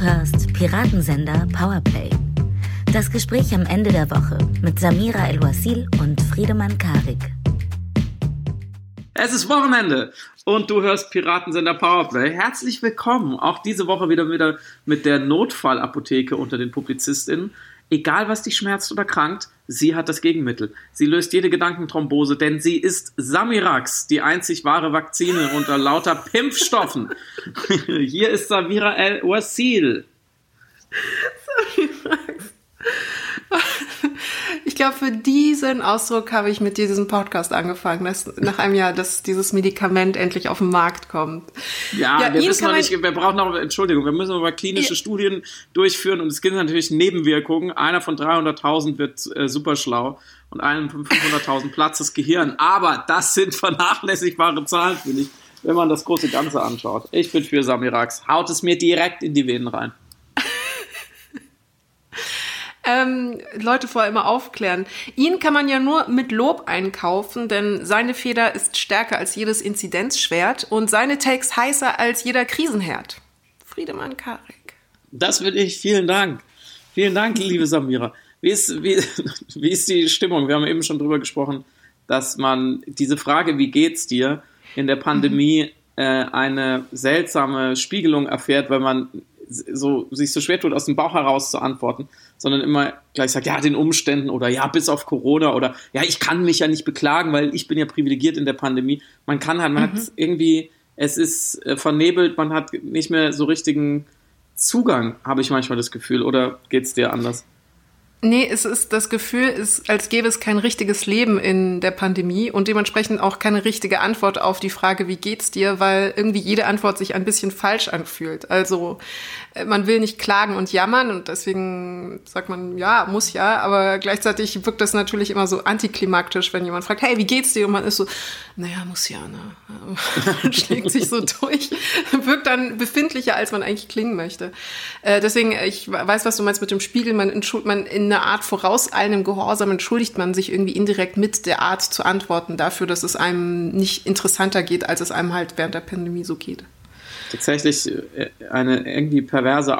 hörst Piratensender Powerplay. Das Gespräch am Ende der Woche mit Samira El-Wasil und Friedemann Karik. Es ist Wochenende und du hörst Piratensender Powerplay. Herzlich willkommen. Auch diese Woche wieder wieder mit der Notfallapotheke unter den Publizistinnen. Egal was dich schmerzt oder krankt, sie hat das Gegenmittel. Sie löst jede Gedankenthrombose, denn sie ist Samirax, die einzig wahre Vakzine unter lauter Pimpfstoffen. Hier ist Samira El-Wasil. Samirax. Ich glaube, für diesen Ausdruck habe ich mit diesem Podcast angefangen, dass nach einem Jahr, dass dieses Medikament endlich auf den Markt kommt. Ja, ja wir wissen noch nicht, wir brauchen noch, Entschuldigung, wir müssen aber klinische ja. Studien durchführen und es gibt natürlich Nebenwirkungen. Einer von 300.000 wird äh, super schlau und einem von 500.000 platzt das Gehirn. Aber das sind vernachlässigbare Zahlen, finde ich, wenn man das große Ganze anschaut. Ich bin für Samirax. Haut es mir direkt in die Venen rein ähm, Leute vorher immer aufklären. Ihn kann man ja nur mit Lob einkaufen, denn seine Feder ist stärker als jedes Inzidenzschwert und seine Takes heißer als jeder Krisenherd. Friedemann Karik. Das will ich. Vielen Dank. Vielen Dank, liebe Samira. Wie ist, wie, wie ist die Stimmung? Wir haben eben schon drüber gesprochen, dass man diese Frage, wie geht's dir, in der Pandemie mhm. äh, eine seltsame Spiegelung erfährt, weil man so, sich so schwer tut, aus dem Bauch heraus zu antworten, sondern immer gleich sagt, ja, den Umständen oder ja, bis auf Corona oder ja, ich kann mich ja nicht beklagen, weil ich bin ja privilegiert in der Pandemie. Man kann halt, man mhm. hat irgendwie, es ist äh, vernebelt, man hat nicht mehr so richtigen Zugang, habe ich manchmal das Gefühl, oder geht es dir anders? Nee, es ist das Gefühl, ist, als gäbe es kein richtiges Leben in der Pandemie und dementsprechend auch keine richtige Antwort auf die Frage, wie geht's dir, weil irgendwie jede Antwort sich ein bisschen falsch anfühlt. Also man will nicht klagen und jammern und deswegen sagt man, ja, muss ja, aber gleichzeitig wirkt das natürlich immer so antiklimaktisch, wenn jemand fragt, hey, wie geht's dir? Und man ist so, naja, muss ja, ne? schlägt sich so durch, wirkt dann befindlicher, als man eigentlich klingen möchte. Äh, deswegen, ich weiß, was du meinst mit dem Spiegel, man, man in einer Art vorauseilendem Gehorsam entschuldigt man sich irgendwie indirekt mit der Art zu antworten dafür, dass es einem nicht interessanter geht, als es einem halt während der Pandemie so geht. Tatsächlich äh, eine irgendwie perverse,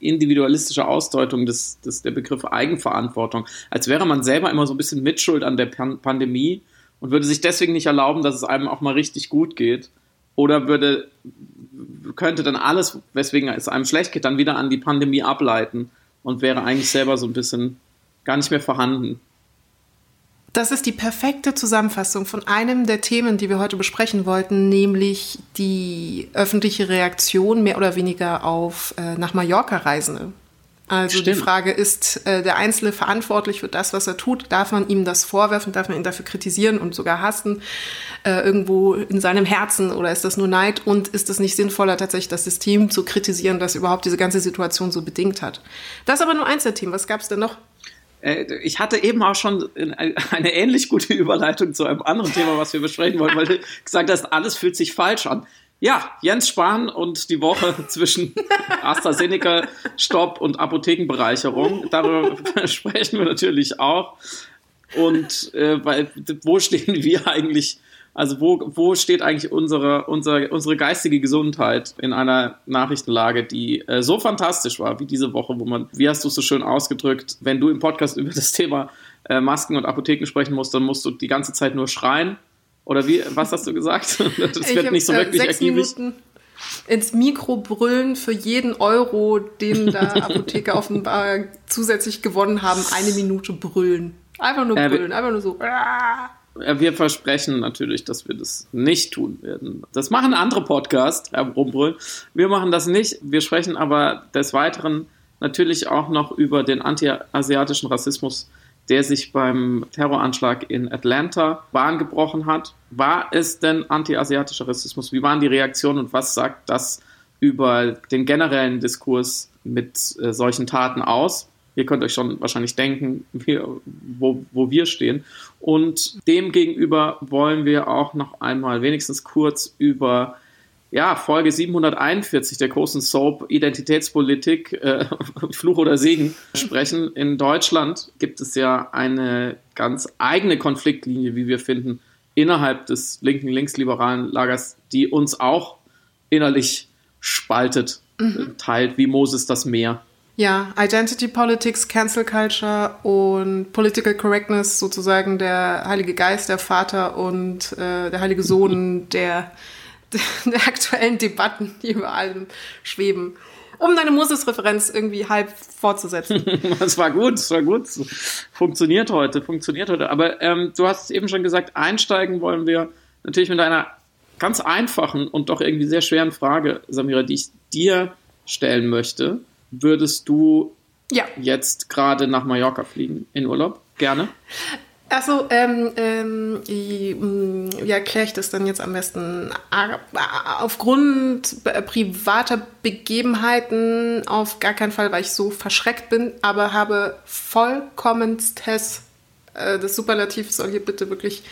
individualistische Ausdeutung des, des, der Begriffe Eigenverantwortung. Als wäre man selber immer so ein bisschen Mitschuld an der Pan Pandemie und würde sich deswegen nicht erlauben, dass es einem auch mal richtig gut geht. Oder würde, könnte dann alles, weswegen es einem schlecht geht, dann wieder an die Pandemie ableiten und wäre eigentlich selber so ein bisschen gar nicht mehr vorhanden. Das ist die perfekte Zusammenfassung von einem der Themen, die wir heute besprechen wollten, nämlich die öffentliche Reaktion mehr oder weniger auf äh, nach Mallorca Reisende. Also Stimmt. die Frage, ist äh, der Einzelne verantwortlich für das, was er tut? Darf man ihm das vorwerfen? Darf man ihn dafür kritisieren und sogar hassen? Äh, irgendwo in seinem Herzen? Oder ist das nur Neid? Und ist es nicht sinnvoller, tatsächlich das System zu kritisieren, das überhaupt diese ganze Situation so bedingt hat? Das ist aber nur eins der Themen. Was gab es denn noch? Äh, ich hatte eben auch schon eine ähnlich gute Überleitung zu einem anderen Thema, was wir besprechen wollen, weil du gesagt hast, alles fühlt sich falsch an. Ja, Jens Spahn und die Woche zwischen AstraZeneca-Stopp und Apothekenbereicherung. Darüber sprechen wir natürlich auch. Und äh, weil, wo stehen wir eigentlich, also wo, wo steht eigentlich unsere, unsere, unsere geistige Gesundheit in einer Nachrichtenlage, die äh, so fantastisch war wie diese Woche, wo man, wie hast du es so schön ausgedrückt, wenn du im Podcast über das Thema äh, Masken und Apotheken sprechen musst, dann musst du die ganze Zeit nur schreien oder wie, was hast du gesagt? Das ich wird nicht so äh, wirklich sechs ergiebig. Minuten ins Mikro brüllen für jeden Euro, den da Apotheker offenbar zusätzlich gewonnen haben, eine Minute brüllen. Einfach nur brüllen, äh, einfach nur so. Wir versprechen natürlich, dass wir das nicht tun werden. Das machen andere Podcasts, Herr Rumbrüll. Wir machen das nicht. Wir sprechen aber des Weiteren natürlich auch noch über den anti-asiatischen Rassismus der sich beim Terroranschlag in Atlanta Bahn gebrochen hat. War es denn anti-asiatischer Rassismus? Wie waren die Reaktionen und was sagt das über den generellen Diskurs mit äh, solchen Taten aus? Ihr könnt euch schon wahrscheinlich denken, wie, wo, wo wir stehen. Und demgegenüber wollen wir auch noch einmal wenigstens kurz über ja, Folge 741 der großen Soap Identitätspolitik, äh, Fluch oder Segen sprechen. In Deutschland gibt es ja eine ganz eigene Konfliktlinie, wie wir finden, innerhalb des linken, linksliberalen Lagers, die uns auch innerlich spaltet. mhm. teilt, wie Moses das Meer. Ja, Identity Politics, Cancel Culture und Political Correctness, sozusagen der Heilige Geist, der Vater und äh, der Heilige Sohn der, der aktuellen Debatten, die über allem schweben. Um deine Moses-Referenz irgendwie halb fortzusetzen. das war gut, das war gut. Funktioniert heute, funktioniert heute. Aber ähm, du hast eben schon gesagt, einsteigen wollen wir natürlich mit einer ganz einfachen und doch irgendwie sehr schweren Frage, Samira, die ich dir stellen möchte würdest du ja. jetzt gerade nach Mallorca fliegen in Urlaub? Gerne. Achso, ähm, ähm, wie erkläre ich das dann jetzt am besten? Aufgrund privater Begebenheiten auf gar keinen Fall, weil ich so verschreckt bin, aber habe vollkommenstes äh, das Superlativ soll hier bitte wirklich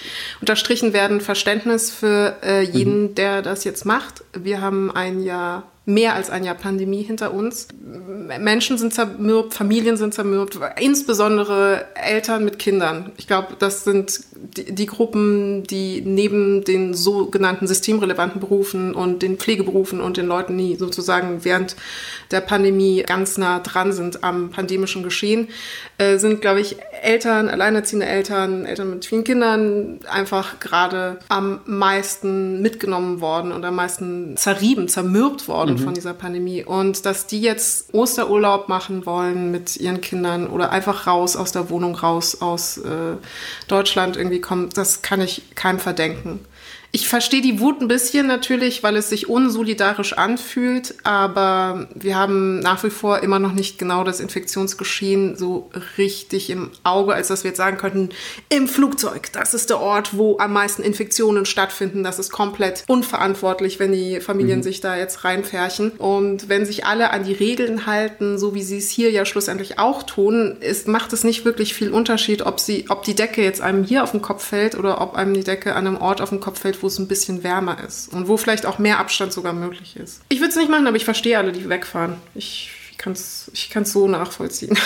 unterstrichen werden, Verständnis für äh, jeden, mhm. der das jetzt macht. Wir haben ein Jahr mehr als ein Jahr Pandemie hinter uns. Menschen sind zermürbt, Familien sind zermürbt, insbesondere Eltern mit Kindern. Ich glaube, das sind die, die, Gruppen, die neben den sogenannten systemrelevanten Berufen und den Pflegeberufen und den Leuten, die sozusagen während der Pandemie ganz nah dran sind am pandemischen Geschehen, äh, sind, glaube ich, Eltern, alleinerziehende Eltern, Eltern mit vielen Kindern einfach gerade am meisten mitgenommen worden und am meisten zerrieben, zermürbt worden mhm. von dieser Pandemie. Und dass die jetzt Osterurlaub machen wollen mit ihren Kindern oder einfach raus aus der Wohnung, raus aus äh, Deutschland irgendwie kommen, das kann ich keinem verdenken. Ich verstehe die Wut ein bisschen natürlich, weil es sich unsolidarisch anfühlt, aber wir haben nach wie vor immer noch nicht genau das Infektionsgeschehen so richtig im Auge, als dass wir jetzt sagen könnten, im Flugzeug, das ist der Ort, wo am meisten Infektionen stattfinden. Das ist komplett unverantwortlich, wenn die Familien mhm. sich da jetzt reinfärchen. Und wenn sich alle an die Regeln halten, so wie sie es hier ja schlussendlich auch tun, ist, macht es nicht wirklich viel Unterschied, ob, sie, ob die Decke jetzt einem hier auf den Kopf fällt oder ob einem die Decke an einem Ort auf den Kopf fällt, wo es ein bisschen wärmer ist und wo vielleicht auch mehr Abstand sogar möglich ist. Ich würde es nicht machen, aber ich verstehe alle, die wegfahren. Ich kann es ich kann's so nachvollziehen.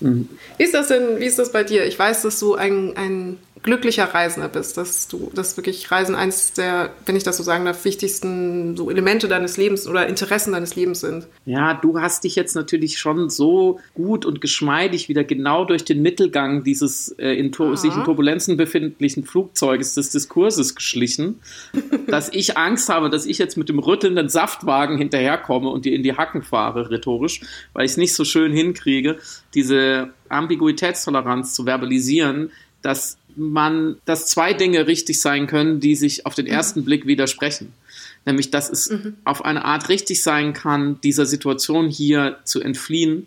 Mhm. Wie ist das denn, wie ist das bei dir? Ich weiß, dass du ein, ein glücklicher Reisender bist, dass du, dass wirklich Reisen eins der, wenn ich das so sagen darf, wichtigsten so Elemente deines Lebens oder Interessen deines Lebens sind. Ja, du hast dich jetzt natürlich schon so gut und geschmeidig wieder genau durch den Mittelgang dieses äh, in sich in Turbulenzen befindlichen Flugzeuges des Diskurses geschlichen, dass ich Angst habe, dass ich jetzt mit dem rüttelnden Saftwagen hinterherkomme und dir in die Hacken fahre, rhetorisch, weil ich es nicht so schön hinkriege, diese Ambiguitätstoleranz zu verbalisieren, dass man, dass zwei Dinge richtig sein können, die sich auf den ersten mhm. Blick widersprechen. Nämlich, dass es mhm. auf eine Art richtig sein kann, dieser Situation hier zu entfliehen.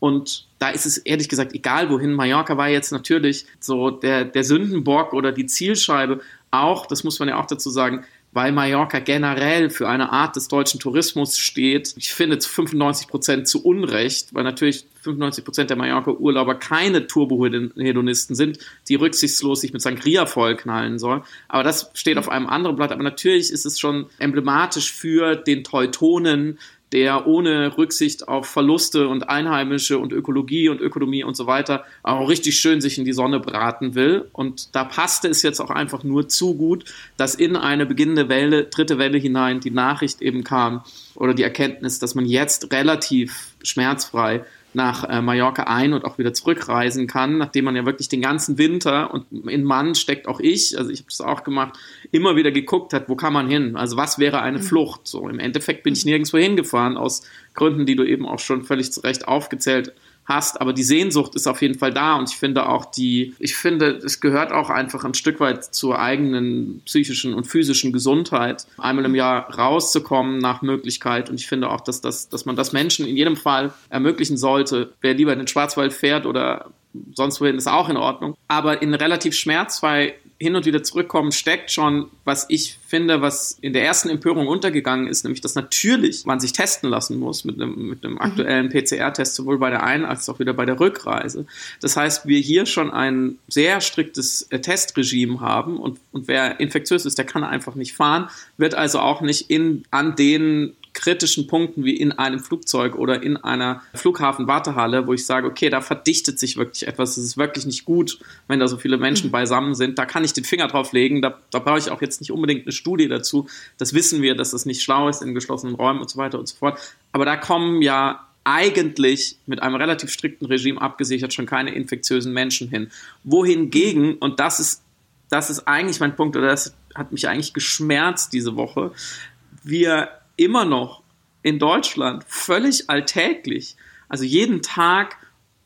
Und da ist es ehrlich gesagt egal, wohin. Mallorca war jetzt natürlich so der, der Sündenbock oder die Zielscheibe. Auch, das muss man ja auch dazu sagen, weil Mallorca generell für eine Art des deutschen Tourismus steht. Ich finde zu 95 Prozent zu Unrecht, weil natürlich 95 Prozent der Mallorca-Urlauber keine Turbo-Hedonisten sind, die rücksichtslos sich mit Sangria vollknallen sollen. Aber das steht auf einem anderen Blatt. Aber natürlich ist es schon emblematisch für den Teutonen, der ohne Rücksicht auf Verluste und Einheimische und Ökologie und Ökonomie und so weiter auch richtig schön sich in die Sonne braten will. Und da passte es jetzt auch einfach nur zu gut, dass in eine beginnende Welle, dritte Welle hinein die Nachricht eben kam oder die Erkenntnis, dass man jetzt relativ schmerzfrei nach äh, Mallorca ein und auch wieder zurückreisen kann, nachdem man ja wirklich den ganzen Winter und in Mann steckt auch ich, also ich habe das auch gemacht, immer wieder geguckt hat, wo kann man hin? Also was wäre eine mhm. Flucht? So im Endeffekt bin ich nirgendwo hingefahren aus Gründen, die du eben auch schon völlig zu Recht aufgezählt hast, aber die Sehnsucht ist auf jeden Fall da und ich finde auch die, ich finde, es gehört auch einfach ein Stück weit zur eigenen psychischen und physischen Gesundheit, einmal im Jahr rauszukommen nach Möglichkeit und ich finde auch, dass das, dass man das Menschen in jedem Fall ermöglichen sollte. Wer lieber in den Schwarzwald fährt oder sonst wohin ist auch in Ordnung. Aber in relativ schmerzfrei hin und wieder zurückkommen, steckt schon, was ich finde, was in der ersten Empörung untergegangen ist, nämlich, dass natürlich man sich testen lassen muss mit einem, mit einem mhm. aktuellen PCR-Test, sowohl bei der Ein- als auch wieder bei der Rückreise. Das heißt, wir hier schon ein sehr striktes äh, Testregime haben und, und wer infektiös ist, der kann einfach nicht fahren, wird also auch nicht in, an den kritischen Punkten wie in einem Flugzeug oder in einer Flughafenwartehalle, wo ich sage, okay, da verdichtet sich wirklich etwas, es ist wirklich nicht gut, wenn da so viele Menschen mhm. beisammen sind, da kann ich den Finger drauf legen, da, da brauche ich auch jetzt nicht unbedingt eine Studie dazu, das wissen wir, dass es nicht schlau ist in geschlossenen Räumen und so weiter und so fort, aber da kommen ja eigentlich mit einem relativ strikten Regime abgesichert schon keine infektiösen Menschen hin. Wohingegen, und das ist, das ist eigentlich mein Punkt, oder das hat mich eigentlich geschmerzt diese Woche, wir immer noch in Deutschland völlig alltäglich, also jeden Tag,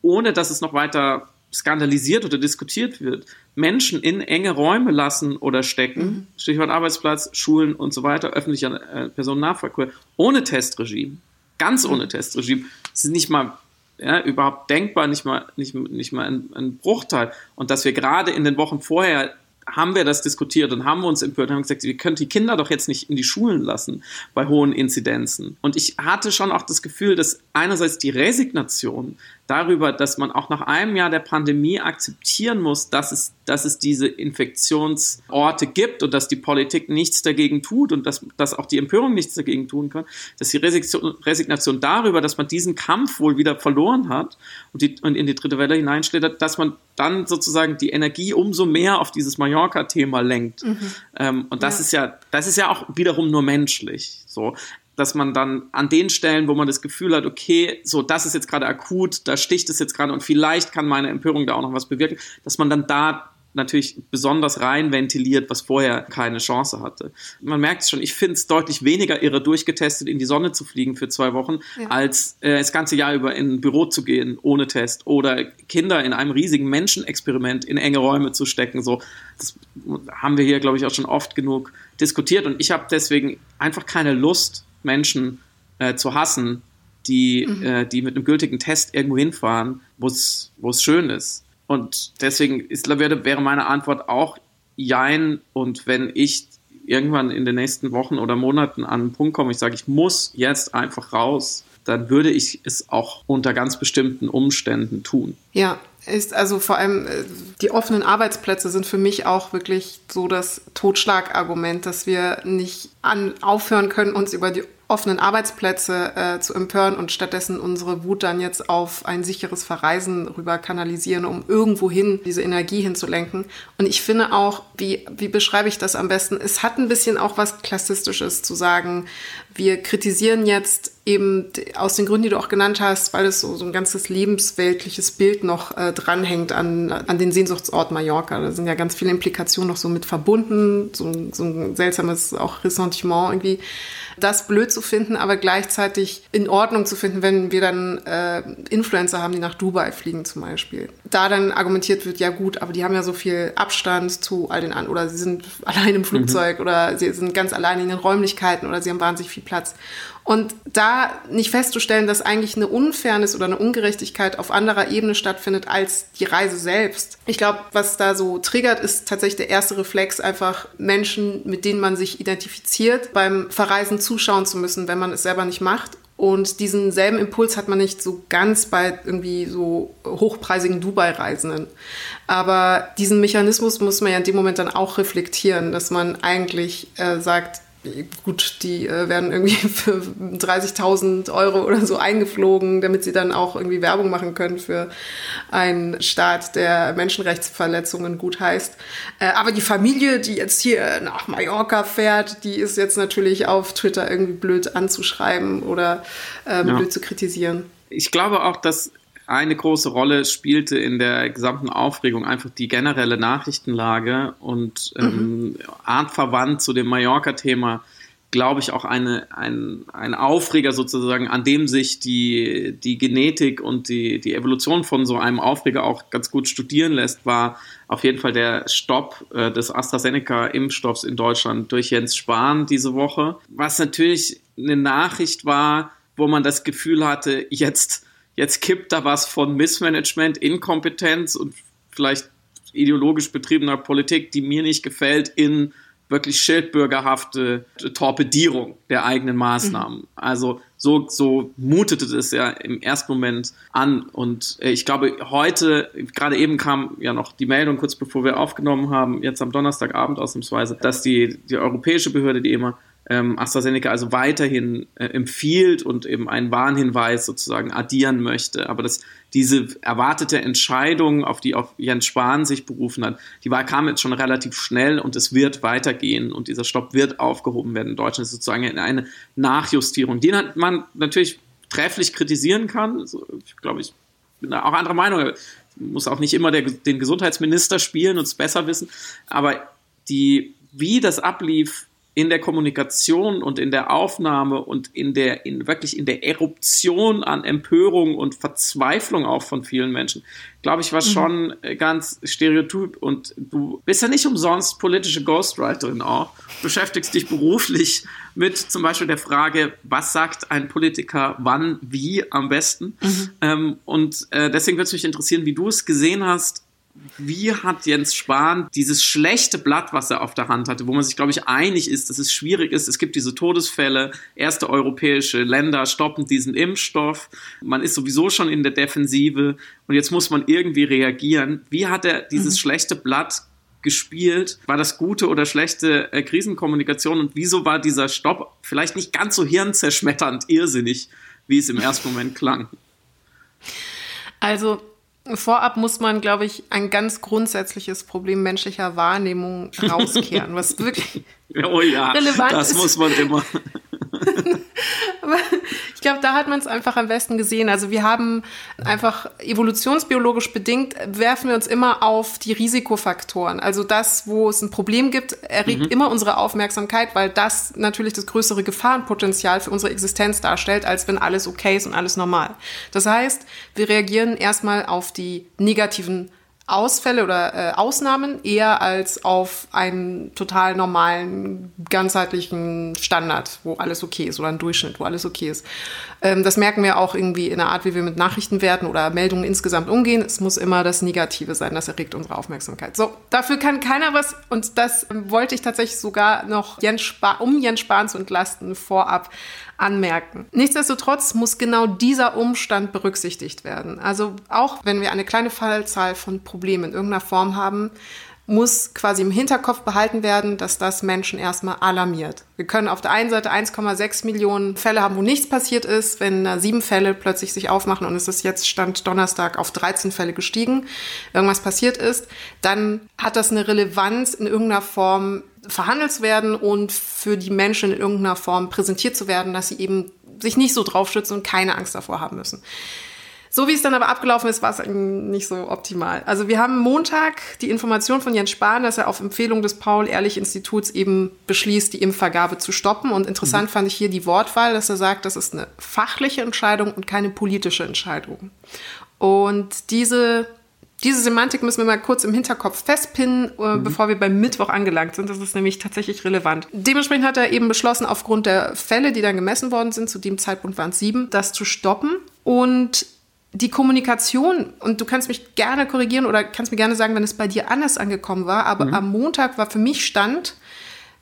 ohne dass es noch weiter skandalisiert oder diskutiert wird, Menschen in enge Räume lassen oder stecken, mhm. Stichwort Arbeitsplatz, Schulen und so weiter, öffentlicher äh, Personennahverkehr, ohne Testregime, ganz ohne mhm. Testregime. Es ist nicht mal ja, überhaupt denkbar, nicht mal, nicht, nicht mal ein, ein Bruchteil. Und dass wir gerade in den Wochen vorher haben wir das diskutiert und haben uns empört und haben gesagt, wir können die Kinder doch jetzt nicht in die Schulen lassen bei hohen Inzidenzen. Und ich hatte schon auch das Gefühl, dass einerseits die Resignation darüber, dass man auch nach einem Jahr der Pandemie akzeptieren muss, dass es, dass es diese Infektionsorte gibt und dass die Politik nichts dagegen tut und dass, dass auch die Empörung nichts dagegen tun kann, dass die Resignation darüber, dass man diesen Kampf wohl wieder verloren hat und, die, und in die dritte Welle hineinschlittert, dass man dann sozusagen die Energie umso mehr auf dieses Mallorca-Thema lenkt. Mhm. Ähm, und das ja. ist ja, das ist ja auch wiederum nur menschlich. So dass man dann an den Stellen, wo man das Gefühl hat, okay, so, das ist jetzt gerade akut, da sticht es jetzt gerade und vielleicht kann meine Empörung da auch noch was bewirken, dass man dann da natürlich besonders rein ventiliert, was vorher keine Chance hatte. Man merkt es schon, ich finde es deutlich weniger irre, durchgetestet in die Sonne zu fliegen für zwei Wochen, ja. als äh, das ganze Jahr über in ein Büro zu gehen ohne Test oder Kinder in einem riesigen Menschenexperiment in enge Räume zu stecken. So, das haben wir hier, glaube ich, auch schon oft genug diskutiert und ich habe deswegen einfach keine Lust, Menschen äh, zu hassen, die, mhm. äh, die mit einem gültigen Test irgendwo hinfahren, wo es schön ist. Und deswegen ist, wäre, wäre meine Antwort auch Jein. Und wenn ich irgendwann in den nächsten Wochen oder Monaten an einen Punkt komme, ich sage, ich muss jetzt einfach raus, dann würde ich es auch unter ganz bestimmten Umständen tun. Ja, ist also vor allem äh, die offenen Arbeitsplätze sind für mich auch wirklich so das Totschlagargument, dass wir nicht an, aufhören können, uns über die offenen Arbeitsplätze äh, zu empören und stattdessen unsere Wut dann jetzt auf ein sicheres Verreisen rüber kanalisieren, um irgendwohin diese Energie hinzulenken. Und ich finde auch, wie, wie beschreibe ich das am besten? Es hat ein bisschen auch was Klassistisches zu sagen, wir kritisieren jetzt eben aus den Gründen, die du auch genannt hast, weil es so, so ein ganzes lebensweltliches Bild noch äh, dranhängt an, an den Sehnsuchtsort Mallorca. Da sind ja ganz viele Implikationen noch so mit verbunden, so, so ein seltsames auch Ressentiment irgendwie das blöd zu finden, aber gleichzeitig in Ordnung zu finden, wenn wir dann äh, Influencer haben, die nach Dubai fliegen zum Beispiel. Da dann argumentiert wird, ja gut, aber die haben ja so viel Abstand zu all den anderen, oder sie sind allein im Flugzeug mhm. oder sie sind ganz allein in den Räumlichkeiten oder sie haben wahnsinnig viel Platz. Und da nicht festzustellen, dass eigentlich eine Unfairness oder eine Ungerechtigkeit auf anderer Ebene stattfindet als die Reise selbst. Ich glaube, was da so triggert, ist tatsächlich der erste Reflex, einfach Menschen, mit denen man sich identifiziert, beim Verreisen zuschauen zu müssen, wenn man es selber nicht macht. Und diesen selben Impuls hat man nicht so ganz bei irgendwie so hochpreisigen Dubai-Reisenden. Aber diesen Mechanismus muss man ja in dem Moment dann auch reflektieren, dass man eigentlich äh, sagt, gut, die äh, werden irgendwie für 30.000 Euro oder so eingeflogen, damit sie dann auch irgendwie Werbung machen können für einen Staat, der Menschenrechtsverletzungen gut heißt. Äh, aber die Familie, die jetzt hier nach Mallorca fährt, die ist jetzt natürlich auf Twitter irgendwie blöd anzuschreiben oder ähm, ja. blöd zu kritisieren. Ich glaube auch, dass eine große Rolle spielte in der gesamten Aufregung einfach die generelle Nachrichtenlage und ähm, mhm. artverwandt zu dem Mallorca-Thema, glaube ich, auch eine, ein, ein Aufreger sozusagen, an dem sich die, die Genetik und die, die Evolution von so einem Aufreger auch ganz gut studieren lässt, war auf jeden Fall der Stopp äh, des AstraZeneca-Impfstoffs in Deutschland durch Jens Spahn diese Woche, was natürlich eine Nachricht war, wo man das Gefühl hatte, jetzt jetzt kippt da was von Missmanagement, Inkompetenz und vielleicht ideologisch betriebener Politik, die mir nicht gefällt, in wirklich schildbürgerhafte Torpedierung der eigenen Maßnahmen. Mhm. Also so, so mutete es ja im ersten Moment an. Und äh, ich glaube, heute, gerade eben kam ja noch die Meldung, kurz bevor wir aufgenommen haben, jetzt am Donnerstagabend ausnahmsweise, dass die, die europäische Behörde, die EMA, ähm, AstraZeneca also weiterhin äh, empfiehlt und eben einen Warnhinweis sozusagen addieren möchte. Aber das, diese erwartete Entscheidung, auf die auch Jens Spahn sich berufen hat, die war, kam jetzt schon relativ schnell und es wird weitergehen und dieser Stopp wird aufgehoben werden in Deutschland. Das ist sozusagen eine Nachjustierung, die man natürlich trefflich kritisieren kann. Also, ich glaube, ich bin da auch anderer Meinung. Muss auch nicht immer der, den Gesundheitsminister spielen und es besser wissen. Aber die, wie das ablief, in der Kommunikation und in der Aufnahme und in der, in wirklich in der Eruption an Empörung und Verzweiflung auch von vielen Menschen, glaube ich, war mhm. schon ganz stereotyp. Und du bist ja nicht umsonst politische Ghostwriterin auch, beschäftigst dich beruflich mit zum Beispiel der Frage, was sagt ein Politiker wann, wie am besten. Mhm. Ähm, und äh, deswegen würde es mich interessieren, wie du es gesehen hast, wie hat Jens Spahn dieses schlechte Blatt, was er auf der Hand hatte, wo man sich, glaube ich, einig ist, dass es schwierig ist. Es gibt diese Todesfälle, erste europäische Länder stoppen diesen Impfstoff. Man ist sowieso schon in der Defensive und jetzt muss man irgendwie reagieren. Wie hat er dieses mhm. schlechte Blatt gespielt? War das gute oder schlechte äh, Krisenkommunikation und wieso war dieser Stopp vielleicht nicht ganz so hirnzerschmetternd irrsinnig, wie es im ersten Moment klang? Also Vorab muss man, glaube ich, ein ganz grundsätzliches Problem menschlicher Wahrnehmung rauskehren, was wirklich oh ja, relevant das ist. Muss man immer. Ich glaube, da hat man es einfach am besten gesehen. Also wir haben einfach evolutionsbiologisch bedingt, werfen wir uns immer auf die Risikofaktoren. Also das, wo es ein Problem gibt, erregt mhm. immer unsere Aufmerksamkeit, weil das natürlich das größere Gefahrenpotenzial für unsere Existenz darstellt, als wenn alles okay ist und alles normal. Das heißt, wir reagieren erstmal auf die negativen Ausfälle oder äh, Ausnahmen eher als auf einen total normalen, ganzheitlichen Standard, wo alles okay ist oder einen Durchschnitt, wo alles okay ist. Ähm, das merken wir auch irgendwie in der Art, wie wir mit Nachrichten werden oder Meldungen insgesamt umgehen. Es muss immer das Negative sein, das erregt unsere Aufmerksamkeit. So, dafür kann keiner was und das wollte ich tatsächlich sogar noch Jens Spahn, um Jens Spahn zu entlasten, vorab anmerken. Nichtsdestotrotz muss genau dieser Umstand berücksichtigt werden. Also auch wenn wir eine kleine Fallzahl von Problemen in irgendeiner Form haben, muss quasi im Hinterkopf behalten werden, dass das Menschen erstmal alarmiert. Wir können auf der einen Seite 1,6 Millionen Fälle haben, wo nichts passiert ist. Wenn sieben Fälle plötzlich sich aufmachen und es ist jetzt Stand Donnerstag auf 13 Fälle gestiegen, irgendwas passiert ist, dann hat das eine Relevanz in irgendeiner Form verhandelt zu werden und für die Menschen in irgendeiner Form präsentiert zu werden, dass sie eben sich nicht so drauf schützen und keine Angst davor haben müssen. So wie es dann aber abgelaufen ist, war es nicht so optimal. Also wir haben Montag die Information von Jens Spahn, dass er auf Empfehlung des Paul-Ehrlich-Instituts eben beschließt, die Impfvergabe zu stoppen. Und interessant mhm. fand ich hier die Wortwahl, dass er sagt, das ist eine fachliche Entscheidung und keine politische Entscheidung. Und diese diese Semantik müssen wir mal kurz im Hinterkopf festpinnen, äh, mhm. bevor wir beim Mittwoch angelangt sind. Das ist nämlich tatsächlich relevant. Dementsprechend hat er eben beschlossen, aufgrund der Fälle, die dann gemessen worden sind, zu dem Zeitpunkt waren es sieben, das zu stoppen. Und die Kommunikation, und du kannst mich gerne korrigieren oder kannst mir gerne sagen, wenn es bei dir anders angekommen war, aber mhm. am Montag war für mich Stand,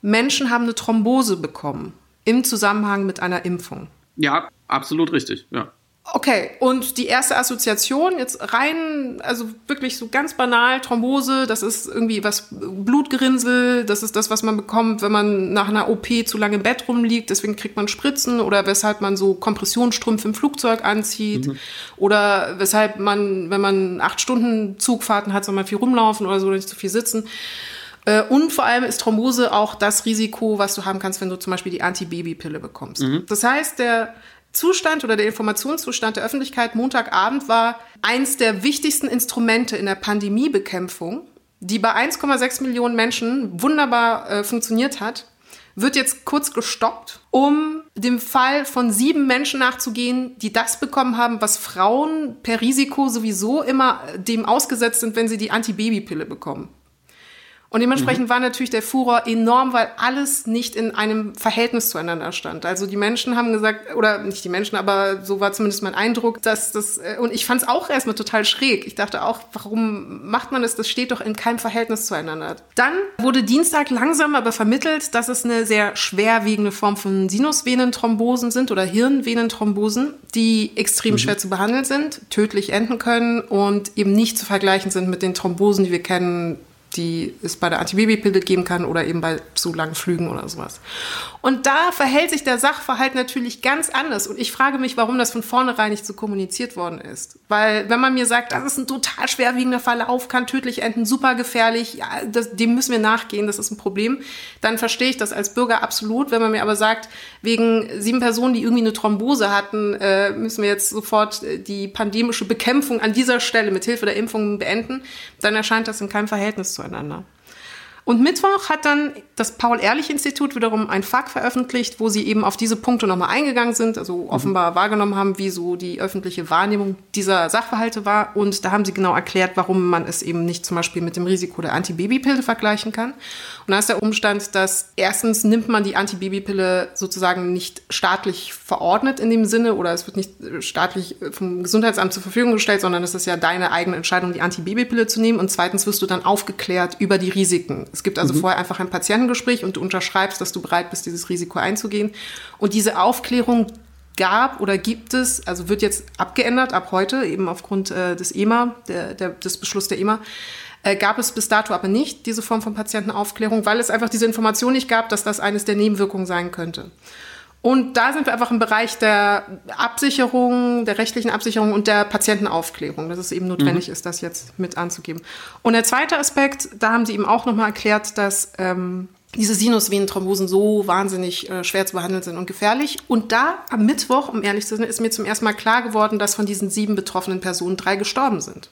Menschen haben eine Thrombose bekommen im Zusammenhang mit einer Impfung. Ja, absolut richtig, ja. Okay, und die erste Assoziation jetzt rein, also wirklich so ganz banal, Thrombose, das ist irgendwie was Blutgerinnsel, das ist das, was man bekommt, wenn man nach einer OP zu lange im Bett rumliegt, deswegen kriegt man Spritzen oder weshalb man so Kompressionsstrümpfe im Flugzeug anzieht mhm. oder weshalb man, wenn man acht Stunden Zugfahrten hat, soll man viel rumlaufen oder so, nicht zu viel sitzen. Äh, und vor allem ist Thrombose auch das Risiko, was du haben kannst, wenn du zum Beispiel die Antibabypille bekommst. Mhm. Das heißt, der Zustand oder der Informationszustand der Öffentlichkeit Montagabend war eins der wichtigsten Instrumente in der Pandemiebekämpfung, die bei 1,6 Millionen Menschen wunderbar äh, funktioniert hat, wird jetzt kurz gestoppt, um dem Fall von sieben Menschen nachzugehen, die das bekommen haben, was Frauen per Risiko sowieso immer dem ausgesetzt sind, wenn sie die Antibabypille bekommen. Und dementsprechend mhm. war natürlich der Furor enorm, weil alles nicht in einem Verhältnis zueinander stand. Also die Menschen haben gesagt, oder nicht die Menschen, aber so war zumindest mein Eindruck, dass das, äh, und ich fand es auch erstmal total schräg. Ich dachte auch, warum macht man das? Das steht doch in keinem Verhältnis zueinander. Dann wurde Dienstag langsam aber vermittelt, dass es eine sehr schwerwiegende Form von Sinusvenenthrombosen sind oder Hirnvenenthrombosen, die extrem mhm. schwer zu behandeln sind, tödlich enden können und eben nicht zu vergleichen sind mit den Thrombosen, die wir kennen, die es bei der Antibabypille geben kann oder eben bei zu langen Flügen oder sowas. Und da verhält sich der Sachverhalt natürlich ganz anders. Und ich frage mich, warum das von vornherein nicht so kommuniziert worden ist. Weil wenn man mir sagt, das ist ein total schwerwiegender Verlauf, kann tödlich enden, super gefährlich, ja, das, dem müssen wir nachgehen, das ist ein Problem, dann verstehe ich das als Bürger absolut. Wenn man mir aber sagt, wegen sieben Personen, die irgendwie eine Thrombose hatten, äh, müssen wir jetzt sofort äh, die pandemische Bekämpfung an dieser Stelle mit Hilfe der Impfungen beenden, dann erscheint das in keinem Verhältnis zueinander. Und Mittwoch hat dann das Paul-Ehrlich-Institut wiederum ein FAQ veröffentlicht, wo sie eben auf diese Punkte nochmal eingegangen sind, also mhm. offenbar wahrgenommen haben, wie so die öffentliche Wahrnehmung dieser Sachverhalte war. Und da haben sie genau erklärt, warum man es eben nicht zum Beispiel mit dem Risiko der Antibabypille vergleichen kann. Und da ist der Umstand, dass erstens nimmt man die Antibabypille sozusagen nicht staatlich verordnet in dem Sinne oder es wird nicht staatlich vom Gesundheitsamt zur Verfügung gestellt, sondern es ist ja deine eigene Entscheidung, die Antibabypille zu nehmen. Und zweitens wirst du dann aufgeklärt über die Risiken. Es gibt also mhm. vorher einfach ein Patientengespräch und du unterschreibst, dass du bereit bist, dieses Risiko einzugehen. Und diese Aufklärung gab oder gibt es, also wird jetzt abgeändert ab heute, eben aufgrund äh, des EMA, der, der, des Beschlusses der EMA, äh, gab es bis dato aber nicht diese Form von Patientenaufklärung, weil es einfach diese Information nicht gab, dass das eines der Nebenwirkungen sein könnte. Und da sind wir einfach im Bereich der Absicherung, der rechtlichen Absicherung und der Patientenaufklärung, dass es eben notwendig mhm. ist, das jetzt mit anzugeben. Und der zweite Aspekt, da haben Sie eben auch nochmal erklärt, dass ähm, diese Sinusvenenthrombosen so wahnsinnig äh, schwer zu behandeln sind und gefährlich. Und da am Mittwoch, um ehrlich zu sein, ist mir zum ersten Mal klar geworden, dass von diesen sieben betroffenen Personen drei gestorben sind.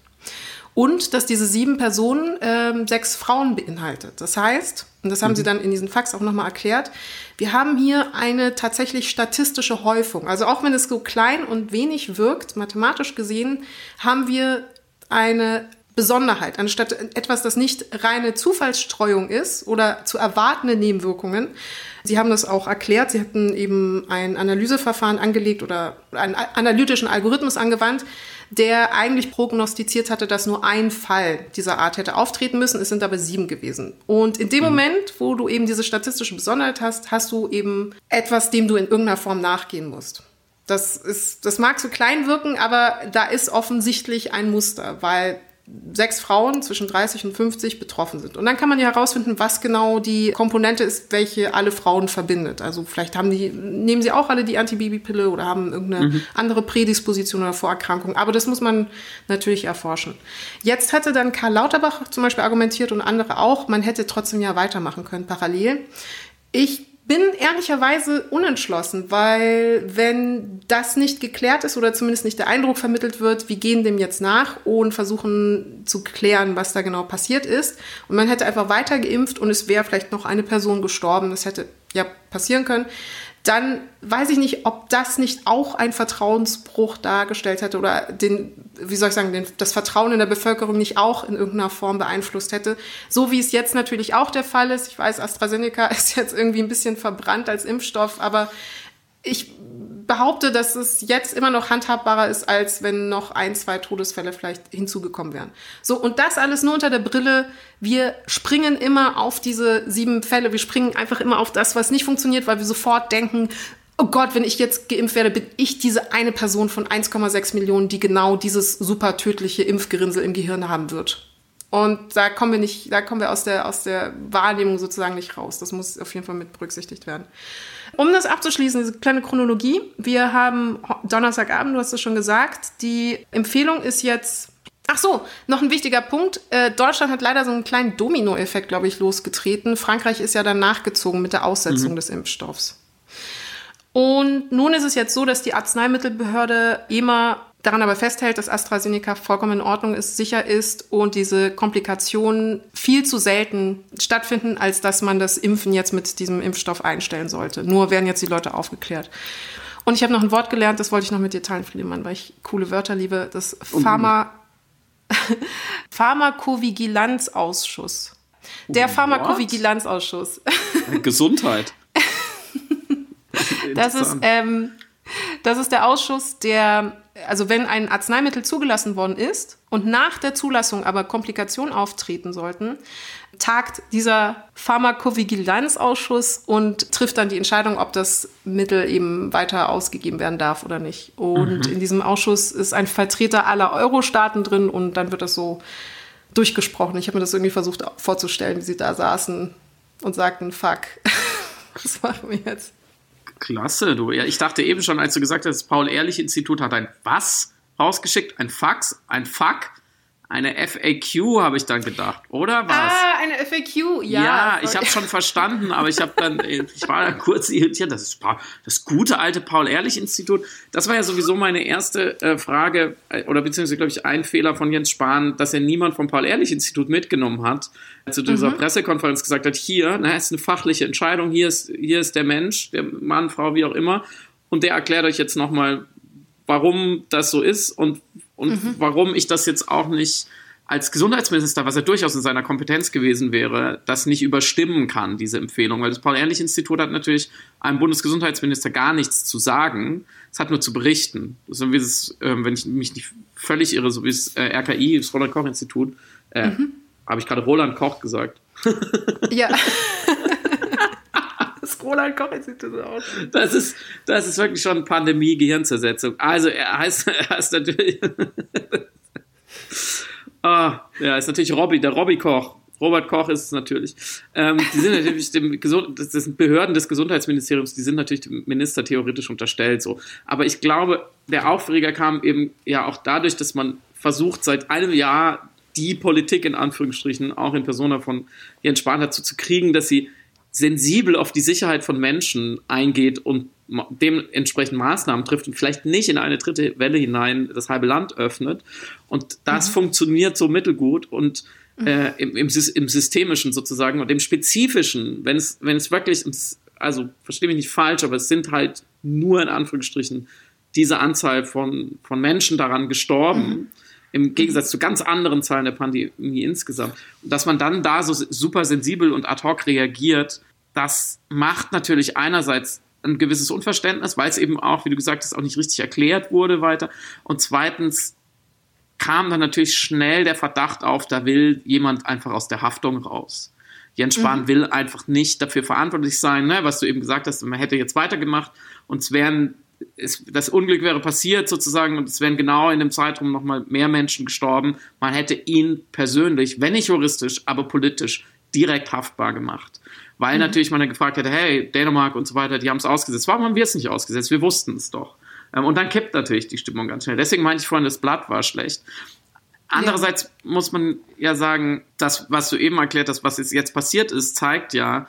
Und dass diese sieben Personen ähm, sechs Frauen beinhaltet. Das heißt, und das haben mhm. sie dann in diesen Fax auch nochmal erklärt, wir haben hier eine tatsächlich statistische Häufung. Also auch wenn es so klein und wenig wirkt, mathematisch gesehen, haben wir eine Besonderheit, anstatt etwas, das nicht reine Zufallsstreuung ist oder zu erwartende Nebenwirkungen. Sie haben das auch erklärt. Sie hatten eben ein Analyseverfahren angelegt oder einen analytischen Algorithmus angewandt, der eigentlich prognostiziert hatte, dass nur ein Fall dieser Art hätte auftreten müssen. Es sind aber sieben gewesen. Und in dem mhm. Moment, wo du eben diese statistische Besonderheit hast, hast du eben etwas, dem du in irgendeiner Form nachgehen musst. Das ist, das mag so klein wirken, aber da ist offensichtlich ein Muster, weil sechs Frauen zwischen 30 und 50 betroffen sind. Und dann kann man ja herausfinden, was genau die Komponente ist, welche alle Frauen verbindet. Also vielleicht haben die, nehmen sie auch alle die Antibabypille oder haben irgendeine mhm. andere Prädisposition oder Vorerkrankung. Aber das muss man natürlich erforschen. Jetzt hatte dann Karl Lauterbach zum Beispiel argumentiert und andere auch, man hätte trotzdem ja weitermachen können parallel. Ich bin ehrlicherweise unentschlossen, weil wenn das nicht geklärt ist oder zumindest nicht der Eindruck vermittelt wird, wir gehen dem jetzt nach und versuchen zu klären, was da genau passiert ist. Und man hätte einfach weiter geimpft und es wäre vielleicht noch eine Person gestorben. Das hätte ja passieren können dann weiß ich nicht, ob das nicht auch ein Vertrauensbruch dargestellt hätte oder den, wie soll ich sagen, den, das Vertrauen in der Bevölkerung nicht auch in irgendeiner Form beeinflusst hätte. So wie es jetzt natürlich auch der Fall ist. Ich weiß, AstraZeneca ist jetzt irgendwie ein bisschen verbrannt als Impfstoff, aber ich behaupte, dass es jetzt immer noch handhabbarer ist, als wenn noch ein, zwei Todesfälle vielleicht hinzugekommen wären. So, und das alles nur unter der Brille, wir springen immer auf diese sieben Fälle, wir springen einfach immer auf das, was nicht funktioniert, weil wir sofort denken, oh Gott, wenn ich jetzt geimpft werde, bin ich diese eine Person von 1,6 Millionen, die genau dieses super tödliche Impfgerinnsel im Gehirn haben wird. Und da kommen wir nicht, da kommen wir aus der, aus der Wahrnehmung sozusagen nicht raus. Das muss auf jeden Fall mit berücksichtigt werden. Um das abzuschließen, diese kleine Chronologie. Wir haben Donnerstagabend, du hast es schon gesagt. Die Empfehlung ist jetzt Ach so, noch ein wichtiger Punkt. Äh, Deutschland hat leider so einen kleinen Dominoeffekt, glaube ich, losgetreten. Frankreich ist ja dann nachgezogen mit der Aussetzung mhm. des Impfstoffs. Und nun ist es jetzt so, dass die Arzneimittelbehörde EMA daran aber festhält, dass AstraZeneca vollkommen in Ordnung ist, sicher ist und diese Komplikationen viel zu selten stattfinden, als dass man das Impfen jetzt mit diesem Impfstoff einstellen sollte. Nur werden jetzt die Leute aufgeklärt. Und ich habe noch ein Wort gelernt, das wollte ich noch mit dir teilen, Friedemann, weil ich coole Wörter liebe. Das Pharma Pharmakovigilanzausschuss. Der Pharmakovigilanzausschuss. Gesundheit. Das ist, ähm, das ist der Ausschuss, der also wenn ein Arzneimittel zugelassen worden ist und nach der Zulassung aber Komplikationen auftreten sollten, tagt dieser Pharmakovigilanzausschuss und trifft dann die Entscheidung, ob das Mittel eben weiter ausgegeben werden darf oder nicht. Und mhm. in diesem Ausschuss ist ein Vertreter aller Euro-Staaten drin und dann wird das so durchgesprochen. Ich habe mir das irgendwie versucht vorzustellen, wie sie da saßen und sagten, fuck, was machen wir jetzt? Klasse, du. Ja, ich dachte eben schon, als du gesagt hast, das Paul-Ehrlich-Institut hat ein was rausgeschickt? Ein Fax? Ein Fuck? Eine FAQ habe ich dann gedacht, oder was? Ah, eine FAQ, ja. Ja, ich habe schon verstanden, aber ich habe dann, ich war dann kurz irritiert. Das ist das gute alte Paul-Ehrlich-Institut. Das war ja sowieso meine erste äh, Frage, äh, oder beziehungsweise, glaube ich, ein Fehler von Jens Spahn, dass er niemand vom Paul-Ehrlich-Institut mitgenommen hat, zu dieser mhm. Pressekonferenz gesagt hat, hier, na, ist eine fachliche Entscheidung, hier ist, hier ist der Mensch, der Mann, Frau, wie auch immer, und der erklärt euch jetzt nochmal, warum das so ist und und mhm. warum ich das jetzt auch nicht als Gesundheitsminister, was er durchaus in seiner Kompetenz gewesen wäre, das nicht überstimmen kann, diese Empfehlung. Weil das Paul-Ehrlich-Institut hat natürlich einem Bundesgesundheitsminister gar nichts zu sagen. Es hat nur zu berichten. So wie es, äh, wenn ich mich nicht völlig irre, so wie es äh, RKI, das Roland-Koch-Institut, äh, mhm. habe ich gerade Roland Koch gesagt. Ja. das Roland-Koch-Institut auch. Das ist, das ist wirklich schon Pandemie-Gehirnzersetzung. Also er heißt, er heißt natürlich. ah, ja, ist natürlich Robby, der Robby Koch. Robert Koch ist es natürlich. Ähm, die sind natürlich dem Gesund das sind Behörden des Gesundheitsministeriums, die sind natürlich dem Minister theoretisch unterstellt so. Aber ich glaube, der Aufreger kam eben ja auch dadurch, dass man versucht, seit einem Jahr die Politik in Anführungsstrichen auch in Persona von Jens Spahn dazu zu kriegen, dass sie sensibel auf die Sicherheit von Menschen eingeht und dementsprechend Maßnahmen trifft und vielleicht nicht in eine dritte Welle hinein das halbe Land öffnet. Und das mhm. funktioniert so mittelgut und mhm. äh, im, im, im, Systemischen sozusagen und im Spezifischen, wenn es, wenn es wirklich, also verstehe mich nicht falsch, aber es sind halt nur in Anführungsstrichen diese Anzahl von, von Menschen daran gestorben. Mhm im Gegensatz zu ganz anderen Zahlen der Pandemie insgesamt. Und dass man dann da so super sensibel und ad hoc reagiert, das macht natürlich einerseits ein gewisses Unverständnis, weil es eben auch, wie du gesagt hast, auch nicht richtig erklärt wurde weiter. Und zweitens kam dann natürlich schnell der Verdacht auf, da will jemand einfach aus der Haftung raus. Jens Spahn mhm. will einfach nicht dafür verantwortlich sein, ne, was du eben gesagt hast, man hätte jetzt weitergemacht und es wären es, das Unglück wäre passiert sozusagen und es wären genau in dem Zeitraum nochmal mehr Menschen gestorben. Man hätte ihn persönlich, wenn nicht juristisch, aber politisch direkt haftbar gemacht. Weil mhm. natürlich man dann gefragt hätte, hey, Dänemark und so weiter, die haben es ausgesetzt. Warum haben wir es nicht ausgesetzt? Wir wussten es doch. Ähm, und dann kippt natürlich die Stimmung ganz schnell. Deswegen meinte ich vorhin, das Blatt war schlecht. Andererseits ja. muss man ja sagen, das, was du eben erklärt hast, was jetzt passiert ist, zeigt ja,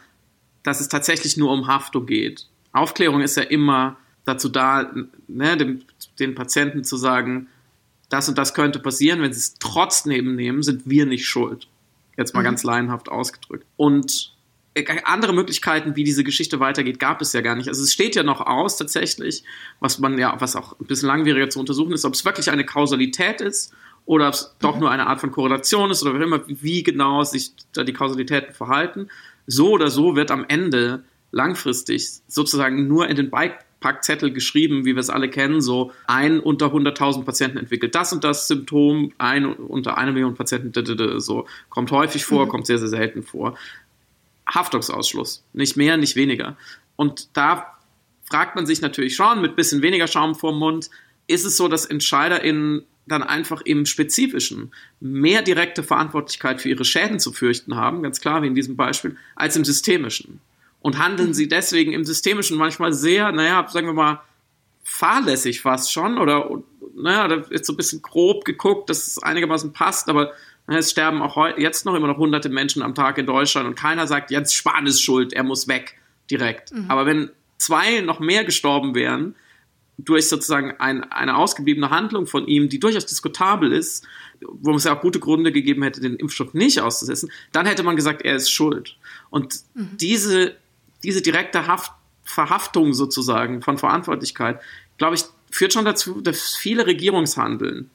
dass es tatsächlich nur um Haftung geht. Aufklärung ist ja immer dazu da, ne, dem, den Patienten zu sagen, das und das könnte passieren. Wenn sie es trotzdem nehmen, sind wir nicht schuld. Jetzt mal mhm. ganz laienhaft ausgedrückt. Und äh, andere Möglichkeiten, wie diese Geschichte weitergeht, gab es ja gar nicht. Also es steht ja noch aus tatsächlich, was man ja, was auch ein bisschen langwieriger zu untersuchen ist, ob es wirklich eine Kausalität ist oder ob es doch mhm. nur eine Art von Korrelation ist oder wie immer, wie genau sich da die Kausalitäten verhalten. So oder so wird am Ende langfristig sozusagen nur in den Bike Packzettel geschrieben, wie wir es alle kennen, so ein unter 100.000 Patienten entwickelt das und das Symptom, ein unter einer Million Patienten, so kommt häufig vor, mhm. kommt sehr, sehr selten vor. Haftungsausschluss, nicht mehr, nicht weniger. Und da fragt man sich natürlich schon mit bisschen weniger Schaum vorm Mund, ist es so, dass EntscheiderInnen dann einfach im Spezifischen mehr direkte Verantwortlichkeit für ihre Schäden zu fürchten haben, ganz klar wie in diesem Beispiel, als im Systemischen und handeln sie deswegen im Systemischen manchmal sehr, naja, sagen wir mal, fahrlässig fast schon oder naja, da ist so ein bisschen grob geguckt, dass es einigermaßen passt, aber naja, es sterben auch jetzt noch immer noch hunderte Menschen am Tag in Deutschland und keiner sagt, Jens Spahn ist schuld, er muss weg, direkt. Mhm. Aber wenn zwei noch mehr gestorben wären, durch sozusagen ein, eine ausgebliebene Handlung von ihm, die durchaus diskutabel ist, wo es ja auch gute Gründe gegeben hätte, den Impfstoff nicht auszusetzen, dann hätte man gesagt, er ist schuld. Und mhm. diese diese direkte Haft, Verhaftung sozusagen von Verantwortlichkeit, glaube ich, führt schon dazu, dass viele Regierungshandeln,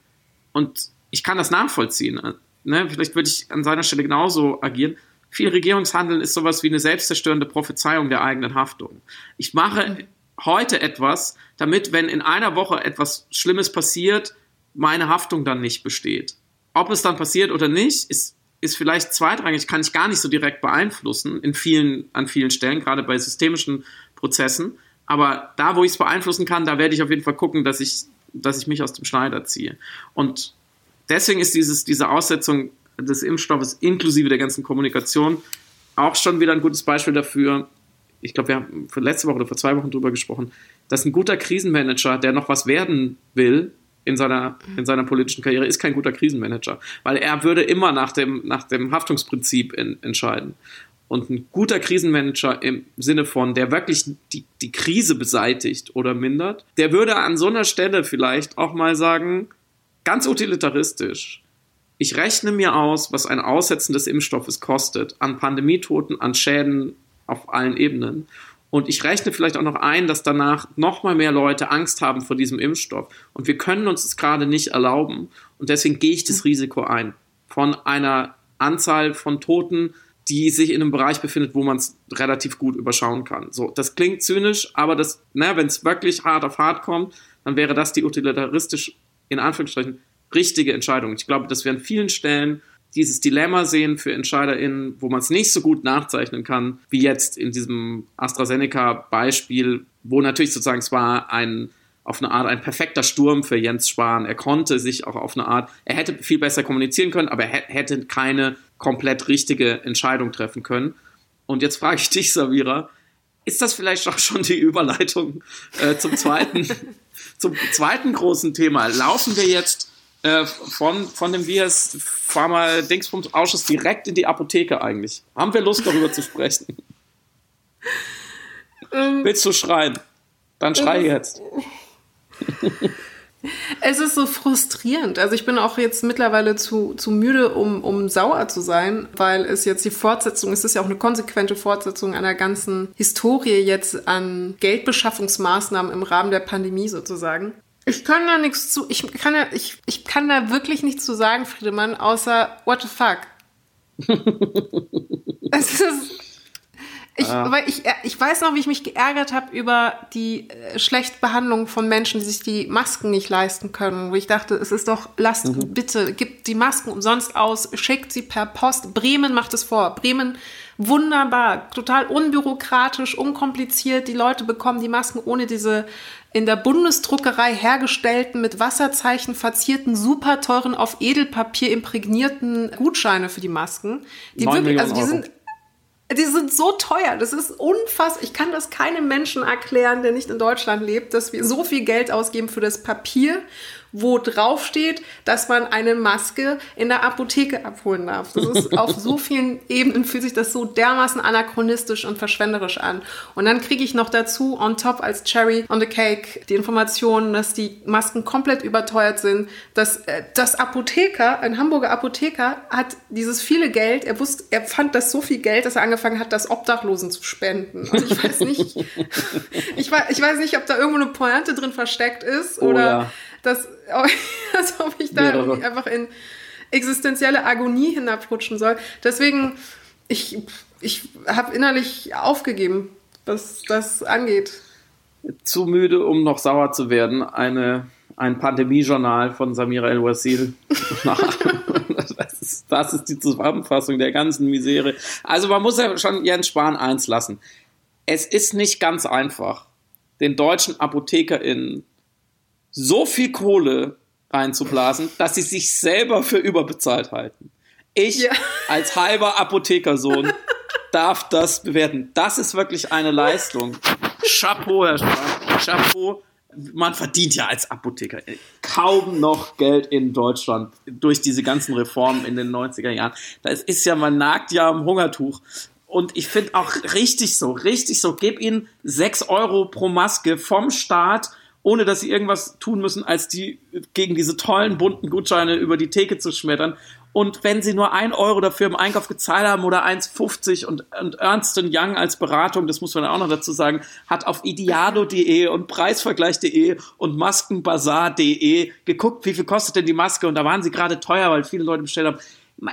und ich kann das nachvollziehen, ne, vielleicht würde ich an seiner Stelle genauso agieren, viel Regierungshandeln ist sowas wie eine selbstzerstörende Prophezeiung der eigenen Haftung. Ich mache heute etwas, damit, wenn in einer Woche etwas Schlimmes passiert, meine Haftung dann nicht besteht. Ob es dann passiert oder nicht, ist ist vielleicht zweitrangig, kann ich gar nicht so direkt beeinflussen in vielen, an vielen Stellen, gerade bei systemischen Prozessen. Aber da, wo ich es beeinflussen kann, da werde ich auf jeden Fall gucken, dass ich, dass ich mich aus dem Schneider ziehe. Und deswegen ist dieses, diese Aussetzung des Impfstoffes inklusive der ganzen Kommunikation auch schon wieder ein gutes Beispiel dafür. Ich glaube, wir haben letzte Woche oder vor zwei Wochen drüber gesprochen, dass ein guter Krisenmanager, der noch was werden will, in seiner, in seiner politischen Karriere ist kein guter Krisenmanager, weil er würde immer nach dem, nach dem Haftungsprinzip in, entscheiden. Und ein guter Krisenmanager im Sinne von, der wirklich die, die Krise beseitigt oder mindert, der würde an so einer Stelle vielleicht auch mal sagen, ganz utilitaristisch, ich rechne mir aus, was ein Aussetzen des Impfstoffes kostet, an Pandemietoten, an Schäden auf allen Ebenen. Und ich rechne vielleicht auch noch ein, dass danach noch mal mehr Leute Angst haben vor diesem Impfstoff. Und wir können uns das gerade nicht erlauben. Und deswegen gehe ich das Risiko ein von einer Anzahl von Toten, die sich in einem Bereich befindet, wo man es relativ gut überschauen kann. So, das klingt zynisch, aber das, ne, wenn es wirklich hart auf hart kommt, dann wäre das die utilitaristisch in Anführungsstrichen richtige Entscheidung. Ich glaube, dass wir an vielen Stellen dieses Dilemma sehen für EntscheiderInnen, wo man es nicht so gut nachzeichnen kann, wie jetzt in diesem AstraZeneca-Beispiel, wo natürlich sozusagen es war ein auf eine Art ein perfekter Sturm für Jens Spahn. Er konnte sich auch auf eine Art, er hätte viel besser kommunizieren können, aber er hätte keine komplett richtige Entscheidung treffen können. Und jetzt frage ich dich, Savira, ist das vielleicht auch schon die Überleitung äh, zum zweiten, zum zweiten großen Thema? Laufen wir jetzt äh, von, von dem Vias Pharma Dingsbums Ausschuss direkt in die Apotheke eigentlich? Haben wir Lust darüber zu sprechen? Ähm, Willst du schreien? Dann schrei jetzt. Es ist so frustrierend. Also ich bin auch jetzt mittlerweile zu, zu müde, um, um sauer zu sein, weil es jetzt die Fortsetzung, es ist ja auch eine konsequente Fortsetzung einer ganzen Historie jetzt an Geldbeschaffungsmaßnahmen im Rahmen der Pandemie sozusagen. Ich kann da nichts zu, ich kann da, ich, ich kann da wirklich nichts zu sagen, Friedemann, außer what the fuck. es ist, ich, ah. weil ich, ich weiß noch, wie ich mich geärgert habe über die äh, schlechte Behandlung von Menschen, die sich die Masken nicht leisten können. Wo ich dachte, es ist doch, lasst mhm. bitte, gibt die Masken umsonst aus, schickt sie per Post. Bremen macht es vor. Bremen wunderbar, total unbürokratisch, unkompliziert. Die Leute bekommen die Masken ohne diese in der Bundesdruckerei hergestellten, mit Wasserzeichen verzierten, super teuren, auf Edelpapier imprägnierten Gutscheine für die Masken. Die wirklich, also die sind, die sind so teuer. Das ist unfassbar. Ich kann das keinem Menschen erklären, der nicht in Deutschland lebt, dass wir so viel Geld ausgeben für das Papier wo drauf steht, dass man eine Maske in der Apotheke abholen darf. Das ist auf so vielen Ebenen fühlt sich das so dermaßen anachronistisch und verschwenderisch an. Und dann kriege ich noch dazu on top als Cherry on the Cake die Information, dass die Masken komplett überteuert sind, dass äh, das Apotheker, ein Hamburger Apotheker, hat dieses viele Geld, er wusste, er fand das so viel Geld, dass er angefangen hat, das Obdachlosen zu spenden. Und ich weiß nicht, ich weiß, ich weiß nicht, ob da irgendwo eine Pointe drin versteckt ist oh, oder ja dass, als ob ich da irgendwie einfach in existenzielle Agonie hinabrutschen soll. Deswegen, ich, ich habe innerlich aufgegeben, was das angeht. Zu müde, um noch sauer zu werden. Eine, ein Pandemie-Journal von Samira El-Wasil. das, ist, das ist die Zusammenfassung der ganzen Misere. Also man muss ja schon Jens Spahn eins lassen. Es ist nicht ganz einfach, den deutschen ApothekerInnen so viel Kohle reinzublasen, dass sie sich selber für überbezahlt halten. Ich ja. als halber Apothekersohn darf das bewerten. Das ist wirklich eine Leistung. Chapeau, Herr Spahn. Chapeau. Man verdient ja als Apotheker kaum noch Geld in Deutschland durch diese ganzen Reformen in den 90er Jahren. Das ist ja, man nagt ja am Hungertuch. Und ich finde auch richtig so, richtig so, gib ihnen sechs Euro pro Maske vom Staat ohne dass sie irgendwas tun müssen, als die gegen diese tollen bunten Gutscheine über die Theke zu schmettern. Und wenn sie nur ein Euro dafür im Einkauf gezahlt haben oder 1,50 und, und Ernst Young als Beratung, das muss man auch noch dazu sagen, hat auf ideado.de und preisvergleich.de und maskenbazar.de geguckt, wie viel kostet denn die Maske und da waren sie gerade teuer, weil viele Leute bestellt haben.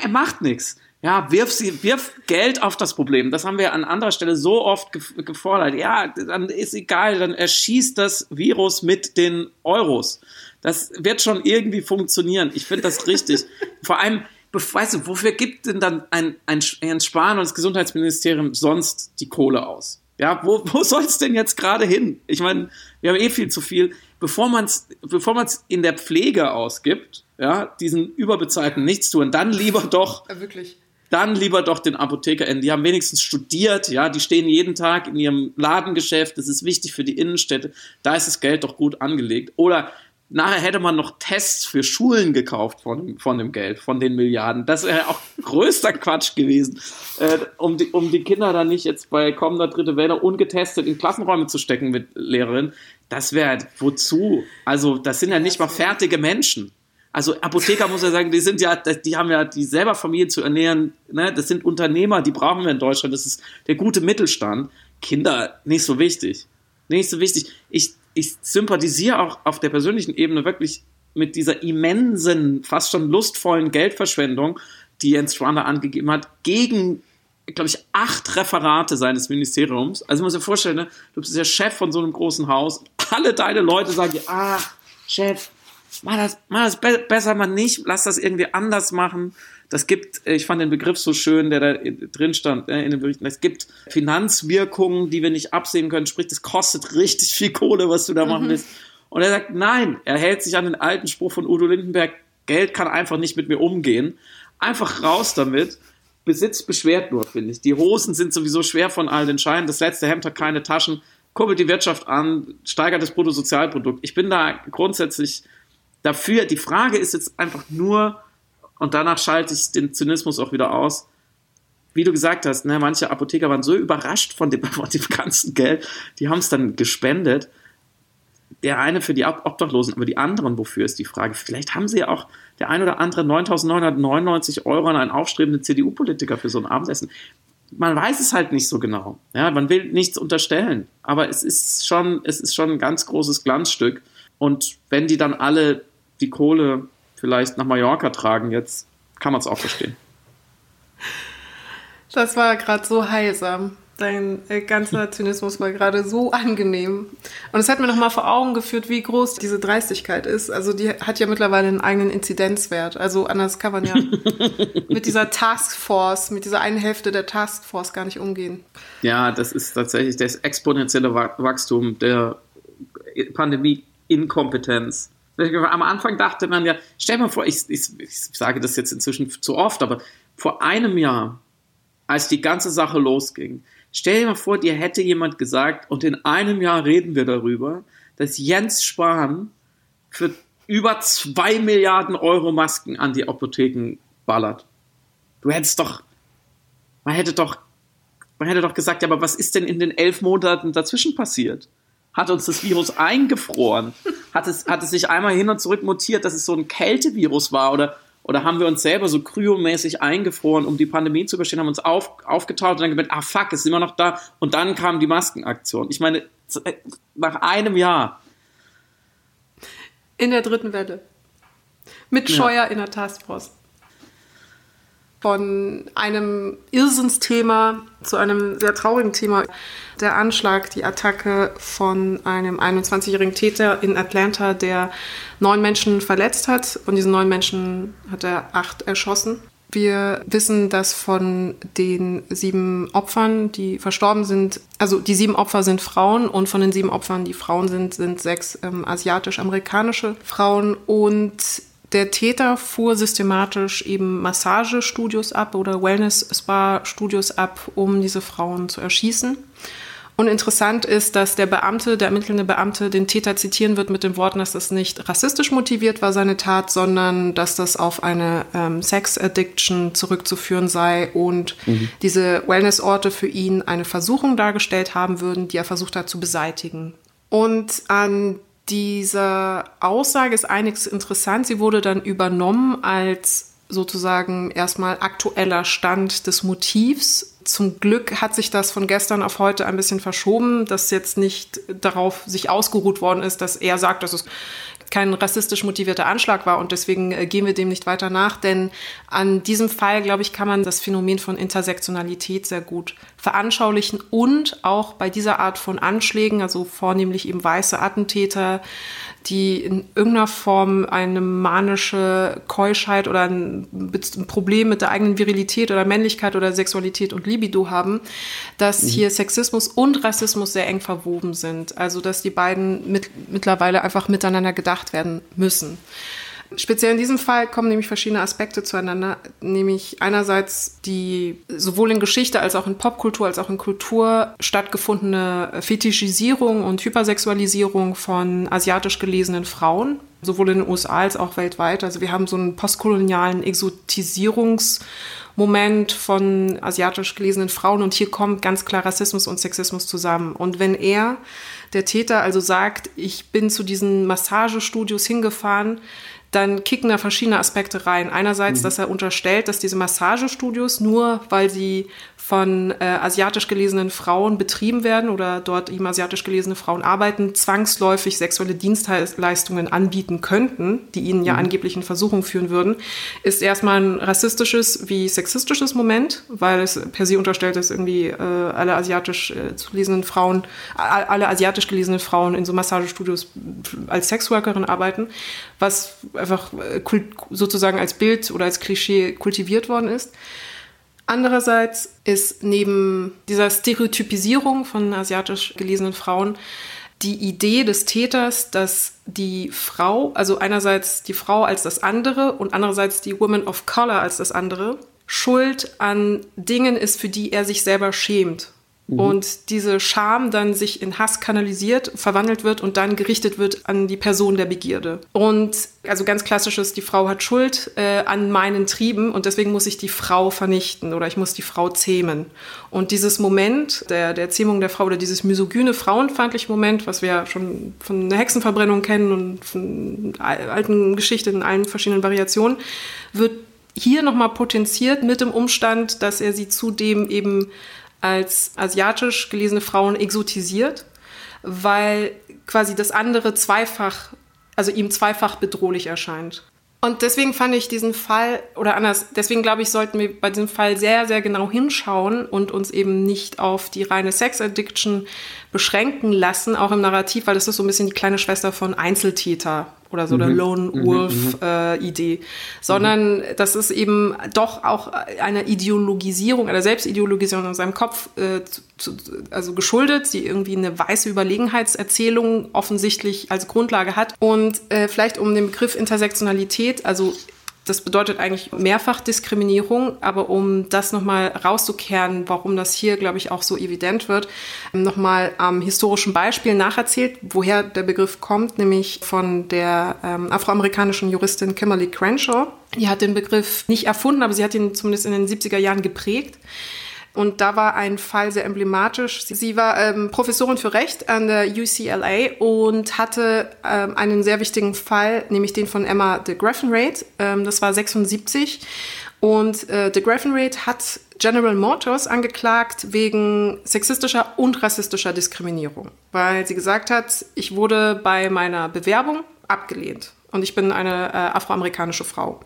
Er macht nichts. Ja, wirf, sie, wirf Geld auf das Problem. Das haben wir an anderer Stelle so oft gefordert. Ja, dann ist egal, dann erschießt das Virus mit den Euros. Das wird schon irgendwie funktionieren. Ich finde das richtig. Vor allem, weißt du, wofür gibt denn dann ein, ein, ein Spahn und das Gesundheitsministerium sonst die Kohle aus? Ja, wo, wo soll es denn jetzt gerade hin? Ich meine, wir haben eh viel zu viel. Bevor man es bevor man's in der Pflege ausgibt, ja, diesen überbezahlten Nichtstun, dann lieber doch ja, wirklich dann lieber doch den ApothekerInnen. Die haben wenigstens studiert, ja, die stehen jeden Tag in ihrem Ladengeschäft, das ist wichtig für die Innenstädte, da ist das Geld doch gut angelegt. Oder nachher hätte man noch Tests für Schulen gekauft von, von dem Geld, von den Milliarden. Das wäre auch größter Quatsch gewesen, äh, um, die, um die Kinder dann nicht jetzt bei kommender dritte Welle ungetestet in Klassenräume zu stecken mit Lehrerinnen. Das wäre wozu? Also, das sind ja nicht mal fertige Menschen. Also Apotheker muss ja sagen, die sind ja, die haben ja die selber Familie zu ernähren. Ne? Das sind Unternehmer, die brauchen wir in Deutschland. Das ist der gute Mittelstand. Kinder nicht so wichtig, nicht so wichtig. Ich ich sympathisiere auch auf der persönlichen Ebene wirklich mit dieser immensen, fast schon lustvollen Geldverschwendung, die Jens Schwander angegeben hat, gegen glaube ich, acht Referate seines Ministeriums. Also muss dir vorstellen, ne? du bist der Chef von so einem großen Haus. Alle deine Leute sagen dir, ah, Chef, mach das, mach das be besser mal nicht, lass das irgendwie anders machen. Das gibt, ich fand den Begriff so schön, der da drin stand äh, in den Berichten. Es gibt Finanzwirkungen, die wir nicht absehen können. Sprich, das kostet richtig viel Kohle, was du da machen mhm. willst. Und er sagt, nein, er hält sich an den alten Spruch von Udo Lindenberg, Geld kann einfach nicht mit mir umgehen. Einfach raus damit. Besitz beschwert nur, finde ich. Die Hosen sind sowieso schwer von all den Scheinen. Das letzte Hemd hat keine Taschen. Kurbelt die Wirtschaft an, steigert das Bruttosozialprodukt. Ich bin da grundsätzlich dafür. Die Frage ist jetzt einfach nur, und danach schalte ich den Zynismus auch wieder aus, wie du gesagt hast, ne, manche Apotheker waren so überrascht von dem, von dem ganzen Geld, die haben es dann gespendet. Der eine für die Obdachlosen, aber die anderen, wofür ist die Frage? Vielleicht haben sie ja auch der ein oder andere 9.999 Euro an einen aufstrebenden CDU-Politiker für so ein Abendessen. Man weiß es halt nicht so genau. Ja, man will nichts unterstellen. Aber es ist schon, es ist schon ein ganz großes Glanzstück. Und wenn die dann alle die Kohle vielleicht nach Mallorca tragen, jetzt kann man es auch verstehen. Das war gerade so heilsam. Dein äh, ganzer Zynismus war gerade so angenehm. Und es hat mir nochmal vor Augen geführt, wie groß diese Dreistigkeit ist. Also die hat ja mittlerweile einen eigenen Inzidenzwert. Also anders kann man ja mit dieser Taskforce, mit dieser einen Hälfte der Taskforce gar nicht umgehen. Ja, das ist tatsächlich das exponentielle Wachstum der Pandemie-Inkompetenz. Am Anfang dachte man ja, stell mal vor, ich, ich, ich sage das jetzt inzwischen zu oft, aber vor einem Jahr, als die ganze Sache losging, Stell dir mal vor, dir hätte jemand gesagt, und in einem Jahr reden wir darüber, dass Jens Spahn für über zwei Milliarden Euro Masken an die Apotheken ballert. Du hättest doch, man hätte doch, man hätte doch gesagt, ja, aber was ist denn in den elf Monaten dazwischen passiert? Hat uns das Virus eingefroren? Hat es, hat es sich einmal hin und zurück mutiert, dass es so ein Kältevirus war oder oder haben wir uns selber so kryomäßig eingefroren, um die Pandemie zu überstehen, haben uns auf, aufgetaut und dann gemerkt, ah fuck, ist immer noch da. Und dann kam die Maskenaktion. Ich meine, äh, nach einem Jahr. In der dritten Welle. Mit Scheuer ja. in der Taskforce. Von einem Irrsinnsthema zu einem sehr traurigen Thema. Der Anschlag, die Attacke von einem 21-jährigen Täter in Atlanta, der neun Menschen verletzt hat. Von diesen neun Menschen hat er acht erschossen. Wir wissen, dass von den sieben Opfern, die verstorben sind, also die sieben Opfer sind Frauen und von den sieben Opfern, die Frauen sind, sind sechs ähm, asiatisch-amerikanische Frauen und der Täter fuhr systematisch eben Massagestudios ab oder Wellness-Spa-Studios ab, um diese Frauen zu erschießen. Und interessant ist, dass der Beamte, der ermittelnde Beamte, den Täter zitieren wird mit den Worten, dass das nicht rassistisch motiviert war, seine Tat, sondern dass das auf eine ähm, Sex-Addiction zurückzuführen sei und mhm. diese Wellness-Orte für ihn eine Versuchung dargestellt haben würden, die er versucht hat zu beseitigen. Und an dieser Aussage ist einiges interessant. Sie wurde dann übernommen als sozusagen erstmal aktueller Stand des Motivs. Zum Glück hat sich das von gestern auf heute ein bisschen verschoben, dass jetzt nicht darauf sich ausgeruht worden ist, dass er sagt, dass es kein rassistisch motivierter Anschlag war und deswegen äh, gehen wir dem nicht weiter nach, denn an diesem Fall, glaube ich, kann man das Phänomen von Intersektionalität sehr gut veranschaulichen und auch bei dieser Art von Anschlägen, also vornehmlich eben weiße Attentäter, die in irgendeiner Form eine manische Keuschheit oder ein, Problem mit der eigenen Virilität oder Männlichkeit oder Sexualität und Libido haben, dass mhm. hier Sexismus und Rassismus sehr eng verwoben sind. Also dass die beiden mit, mittlerweile einfach miteinander gedacht werden müssen. Speziell in diesem Fall kommen nämlich verschiedene Aspekte zueinander, nämlich einerseits die sowohl in Geschichte als auch in Popkultur als auch in Kultur stattgefundene Fetischisierung und Hypersexualisierung von asiatisch gelesenen Frauen, sowohl in den USA als auch weltweit. Also wir haben so einen postkolonialen Exotisierungsmoment von asiatisch gelesenen Frauen und hier kommt ganz klar Rassismus und Sexismus zusammen. Und wenn er, der Täter, also sagt, ich bin zu diesen Massagestudios hingefahren, dann kicken da verschiedene Aspekte rein. Einerseits, mhm. dass er unterstellt, dass diese Massagestudios nur, weil sie von äh, asiatisch gelesenen Frauen betrieben werden oder dort eben asiatisch gelesene Frauen arbeiten, zwangsläufig sexuelle Dienstleistungen anbieten könnten, die ihnen ja mhm. angeblich in Versuchung führen würden, ist erstmal ein rassistisches wie sexistisches Moment, weil es per se unterstellt, dass irgendwie äh, alle asiatisch äh, gelesenen Frauen, alle asiatisch gelesenen Frauen in so Massagestudios als Sexworkerin arbeiten, was einfach äh, sozusagen als Bild oder als Klischee kultiviert worden ist. Andererseits ist neben dieser Stereotypisierung von asiatisch gelesenen Frauen die Idee des Täters, dass die Frau, also einerseits die Frau als das andere und andererseits die Woman of Color als das andere, schuld an Dingen ist, für die er sich selber schämt Mhm. Und diese Scham dann sich in Hass kanalisiert, verwandelt wird und dann gerichtet wird an die Person der Begierde. Und also ganz klassisch ist, die Frau hat Schuld äh, an meinen Trieben und deswegen muss ich die Frau vernichten oder ich muss die Frau zähmen. Und dieses Moment der, der Zähmung der Frau oder dieses misogyne, frauenfeindliche Moment, was wir ja schon von der Hexenverbrennung kennen und von alten Geschichten in allen verschiedenen Variationen, wird hier nochmal potenziert mit dem Umstand, dass er sie zudem eben als asiatisch gelesene Frauen exotisiert, weil quasi das andere zweifach, also ihm zweifach bedrohlich erscheint. Und deswegen fand ich diesen Fall, oder anders, deswegen glaube ich, sollten wir bei diesem Fall sehr, sehr genau hinschauen und uns eben nicht auf die reine Sex-Addiction beschränken lassen, auch im Narrativ, weil das ist so ein bisschen die kleine Schwester von Einzeltäter oder so mhm. der Lone. Wolf-Idee, mhm. äh, sondern mhm. das ist eben doch auch eine Ideologisierung, einer Selbstideologisierung in seinem Kopf äh, zu, also geschuldet, die irgendwie eine weiße Überlegenheitserzählung offensichtlich als Grundlage hat. Und äh, vielleicht um den Begriff Intersektionalität, also das bedeutet eigentlich Mehrfachdiskriminierung, aber um das nochmal rauszukehren, warum das hier, glaube ich, auch so evident wird, nochmal am historischen Beispiel nacherzählt, woher der Begriff kommt, nämlich von der ähm, afroamerikanischen Juristin Kimberly Crenshaw. Die hat den Begriff nicht erfunden, aber sie hat ihn zumindest in den 70er Jahren geprägt. Und da war ein Fall sehr emblematisch. Sie war ähm, Professorin für Recht an der UCLA und hatte ähm, einen sehr wichtigen Fall, nämlich den von Emma de Graffenraid. Ähm, das war 76. Und äh, de Graffenraid hat General Motors angeklagt wegen sexistischer und rassistischer Diskriminierung, weil sie gesagt hat, ich wurde bei meiner Bewerbung abgelehnt und ich bin eine äh, afroamerikanische Frau.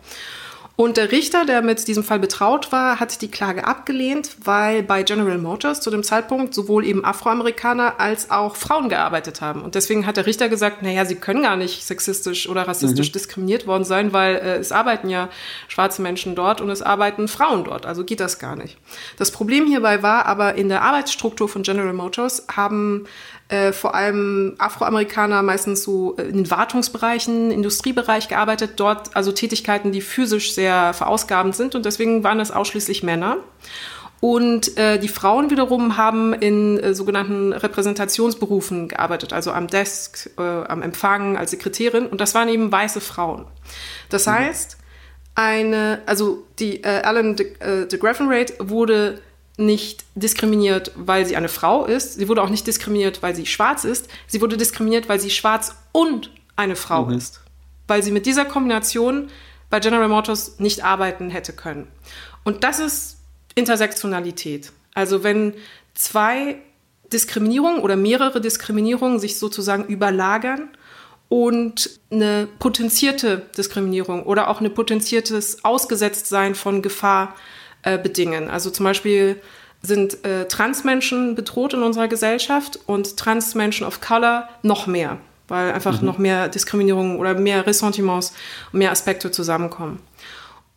Und der Richter, der mit diesem Fall betraut war, hat die Klage abgelehnt, weil bei General Motors zu dem Zeitpunkt sowohl eben Afroamerikaner als auch Frauen gearbeitet haben. Und deswegen hat der Richter gesagt, naja, sie können gar nicht sexistisch oder rassistisch mhm. diskriminiert worden sein, weil äh, es arbeiten ja schwarze Menschen dort und es arbeiten Frauen dort. Also geht das gar nicht. Das Problem hierbei war aber in der Arbeitsstruktur von General Motors haben äh, vor allem Afroamerikaner meistens so äh, in Wartungsbereichen, Industriebereich gearbeitet, dort also Tätigkeiten, die physisch sehr verausgabend sind und deswegen waren das ausschließlich Männer. Und äh, die Frauen wiederum haben in äh, sogenannten Repräsentationsberufen gearbeitet, also am Desk, äh, am Empfang, als Sekretärin. Und das waren eben weiße Frauen. Das mhm. heißt, eine, also die äh, Alan de, äh, de Graffenraid wurde nicht diskriminiert, weil sie eine Frau ist. Sie wurde auch nicht diskriminiert, weil sie schwarz ist. Sie wurde diskriminiert, weil sie schwarz und eine Frau mhm. ist. Weil sie mit dieser Kombination bei General Motors nicht arbeiten hätte können. Und das ist Intersektionalität. Also wenn zwei Diskriminierungen oder mehrere Diskriminierungen sich sozusagen überlagern und eine potenzierte Diskriminierung oder auch eine potenziertes Ausgesetztsein von Gefahr äh, bedingen. Also zum Beispiel sind äh, Transmenschen bedroht in unserer Gesellschaft und Transmenschen of Color noch mehr, weil einfach mhm. noch mehr Diskriminierung oder mehr Ressentiments, mehr Aspekte zusammenkommen.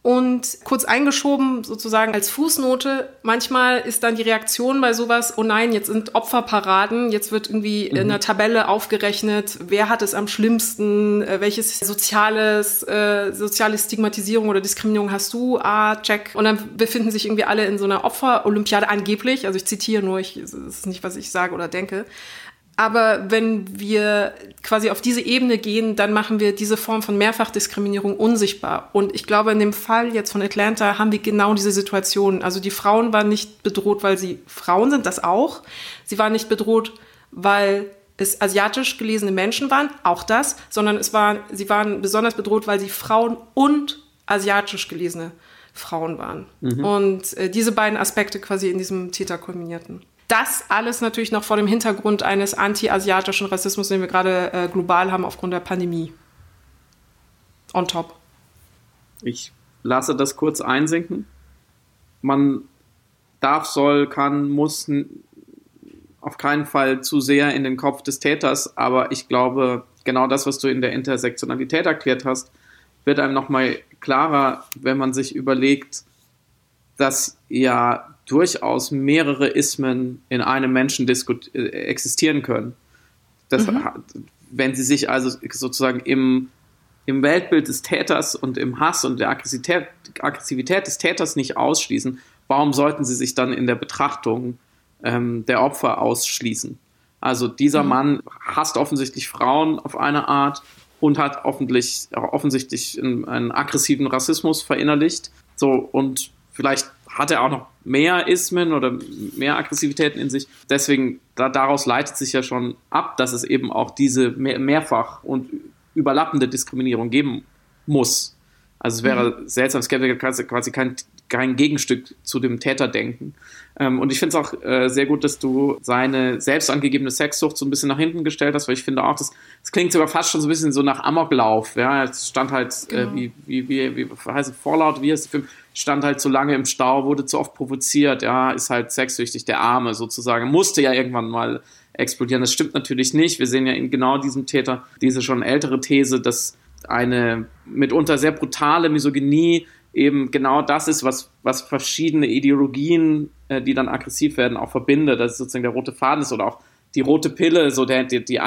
Und kurz eingeschoben, sozusagen als Fußnote, manchmal ist dann die Reaktion bei sowas, oh nein, jetzt sind Opferparaden, jetzt wird irgendwie mhm. in einer Tabelle aufgerechnet, wer hat es am schlimmsten, äh, welches soziales, äh, soziale Stigmatisierung oder Diskriminierung hast du, ah, check. Und dann befinden sich irgendwie alle in so einer Opferolympiade angeblich, also ich zitiere nur, ich, das ist nicht, was ich sage oder denke. Aber wenn wir quasi auf diese Ebene gehen, dann machen wir diese Form von Mehrfachdiskriminierung unsichtbar. Und ich glaube, in dem Fall jetzt von Atlanta haben wir genau diese Situation. Also die Frauen waren nicht bedroht, weil sie Frauen sind, das auch. Sie waren nicht bedroht, weil es asiatisch gelesene Menschen waren, auch das, sondern es war, sie waren besonders bedroht, weil sie Frauen und asiatisch gelesene Frauen waren. Mhm. Und äh, diese beiden Aspekte quasi in diesem Täter kulminierten. Das alles natürlich noch vor dem Hintergrund eines anti-asiatischen Rassismus, den wir gerade äh, global haben aufgrund der Pandemie. On top. Ich lasse das kurz einsinken. Man darf, soll, kann, muss auf keinen Fall zu sehr in den Kopf des Täters, aber ich glaube, genau das, was du in der Intersektionalität erklärt hast, wird einem nochmal klarer, wenn man sich überlegt, dass ja durchaus mehrere Ismen in einem Menschen äh, existieren können. Das, mhm. Wenn sie sich also sozusagen im, im Weltbild des Täters und im Hass und der Aggressivität, Aggressivität des Täters nicht ausschließen, warum sollten sie sich dann in der Betrachtung ähm, der Opfer ausschließen? Also dieser mhm. Mann hasst offensichtlich Frauen auf eine Art und hat offensichtlich, offensichtlich einen, einen aggressiven Rassismus verinnerlicht. So, und vielleicht hat er auch noch mehr Ismen oder mehr Aggressivitäten in sich. Deswegen, da, daraus leitet sich ja schon ab, dass es eben auch diese mehr, mehrfach und überlappende Diskriminierung geben muss. Also es wäre mhm. seltsam, es gäbe quasi kein, kein Gegenstück zu dem Täterdenken. Ähm, und ich finde es auch äh, sehr gut, dass du seine selbst angegebene Sexsucht so ein bisschen nach hinten gestellt hast, weil ich finde auch, das, das klingt sogar fast schon so ein bisschen so nach Amoklauf. Ja, es stand halt, äh, genau. äh, wie, wie, wie, wie heißt es, Fallout, wie heißt der Film? Stand halt zu lange im Stau, wurde zu oft provoziert, ja, ist halt sexsüchtig, der Arme sozusagen, musste ja irgendwann mal explodieren. Das stimmt natürlich nicht. Wir sehen ja in genau diesem Täter diese schon ältere These, dass eine mitunter sehr brutale Misogynie eben genau das ist, was, was verschiedene Ideologien, äh, die dann aggressiv werden, auch verbindet. Das ist sozusagen der rote Faden ist oder auch die rote Pille, so der, der, der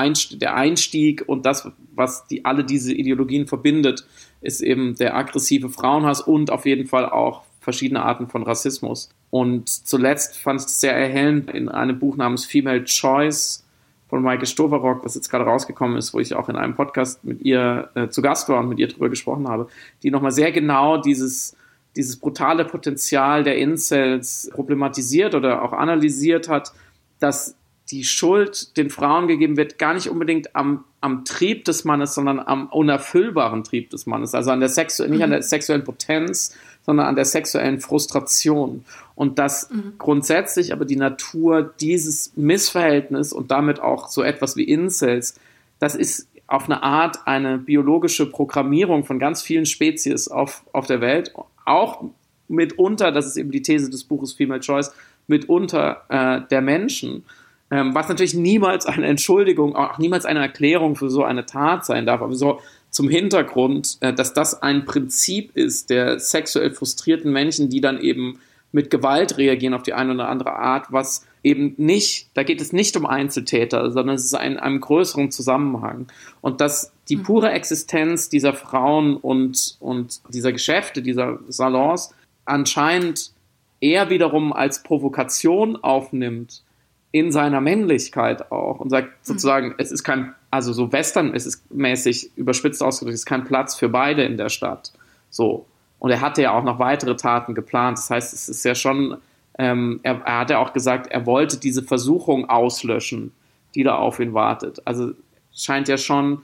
Einstieg und das, was die, alle diese Ideologien verbindet, ist eben der aggressive Frauenhass und auf jeden Fall auch verschiedene Arten von Rassismus. Und zuletzt fand ich es sehr erhellend in einem Buch namens Female Choice von Maike Stoverock, was jetzt gerade rausgekommen ist, wo ich auch in einem Podcast mit ihr äh, zu Gast war und mit ihr darüber gesprochen habe, die nochmal sehr genau dieses, dieses brutale Potenzial der Incels problematisiert oder auch analysiert hat, dass die Schuld den Frauen gegeben wird, gar nicht unbedingt am, am Trieb des Mannes, sondern am unerfüllbaren Trieb des Mannes. Also an der Sexu nicht an der mhm. sexuellen Potenz, sondern an der sexuellen Frustration. Und dass mhm. grundsätzlich aber die Natur dieses Missverhältnis und damit auch so etwas wie Incels, das ist auf eine Art eine biologische Programmierung von ganz vielen Spezies auf, auf der Welt. Auch mitunter, das ist eben die These des Buches Female Choice, mitunter äh, der Menschen. Ähm, was natürlich niemals eine Entschuldigung, auch niemals eine Erklärung für so eine Tat sein darf, aber so zum Hintergrund, äh, dass das ein Prinzip ist der sexuell frustrierten Menschen, die dann eben mit Gewalt reagieren auf die eine oder andere Art, was eben nicht, da geht es nicht um Einzeltäter, sondern es ist ein, einem größeren Zusammenhang. Und dass die mhm. pure Existenz dieser Frauen und, und dieser Geschäfte, dieser Salons anscheinend eher wiederum als Provokation aufnimmt, in seiner Männlichkeit auch und sagt mhm. sozusagen, mhm. es ist kein, also so Western, es ist mäßig überspitzt ausgedrückt, es ist kein Platz für beide in der Stadt. So. Und er hatte ja auch noch weitere Taten geplant. Das heißt, es ist ja schon, ähm, er, er hat ja auch gesagt, er wollte diese Versuchung auslöschen, die da auf ihn wartet. Also scheint ja schon,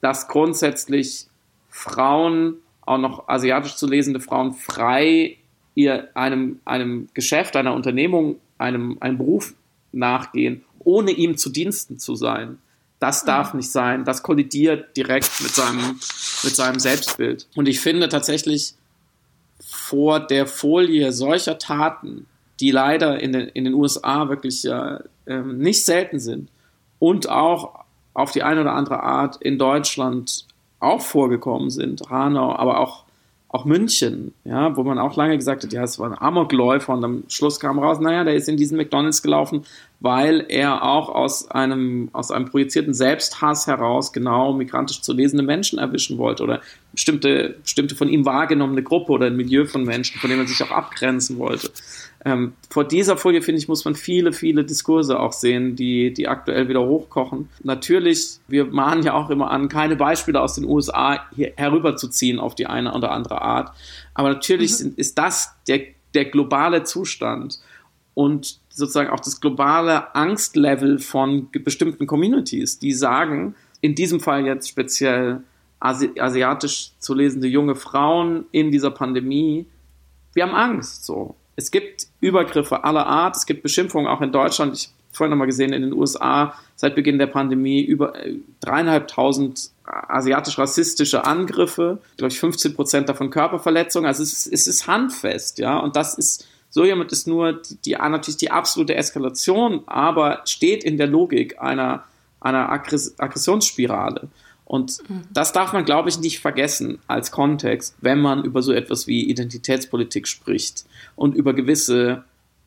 dass grundsätzlich Frauen, auch noch asiatisch zu lesende Frauen, frei ihr einem, einem Geschäft, einer Unternehmung, einem, einem Beruf nachgehen, ohne ihm zu Diensten zu sein. Das darf nicht sein. Das kollidiert direkt mit seinem, mit seinem Selbstbild. Und ich finde tatsächlich vor der Folie solcher Taten, die leider in den, in den USA wirklich äh, nicht selten sind und auch auf die eine oder andere Art in Deutschland auch vorgekommen sind, Hanau, aber auch auch München, ja, wo man auch lange gesagt hat, ja, es war ein Amokläufer und am Schluss kam raus, naja, der ist in diesen McDonalds gelaufen, weil er auch aus einem, aus einem projizierten Selbsthass heraus genau migrantisch zu lesende Menschen erwischen wollte oder bestimmte, bestimmte von ihm wahrgenommene Gruppe oder ein Milieu von Menschen, von dem er sich auch abgrenzen wollte. Ähm, vor dieser Folie, finde ich, muss man viele, viele Diskurse auch sehen, die, die aktuell wieder hochkochen. Natürlich, wir mahnen ja auch immer an, keine Beispiele aus den USA hier herüberzuziehen auf die eine oder andere Art. Aber natürlich mhm. sind, ist das der, der globale Zustand und sozusagen auch das globale Angstlevel von bestimmten Communities, die sagen, in diesem Fall jetzt speziell Asi asiatisch zu lesende junge Frauen in dieser Pandemie, wir haben Angst so es gibt Übergriffe aller Art, es gibt Beschimpfungen auch in Deutschland. Ich habe vorhin nochmal gesehen, in den USA seit Beginn der Pandemie über äh, dreieinhalbtausend asiatisch-rassistische Angriffe, glaube ich 15 Prozent davon Körperverletzungen. Also es ist, es ist handfest, ja, und das ist so jemand ist nur die, die, natürlich die absolute Eskalation, aber steht in der Logik einer, einer Aggress Aggressionsspirale. Und mhm. das darf man, glaube ich, nicht vergessen als Kontext, wenn man über so etwas wie Identitätspolitik spricht und über gewisse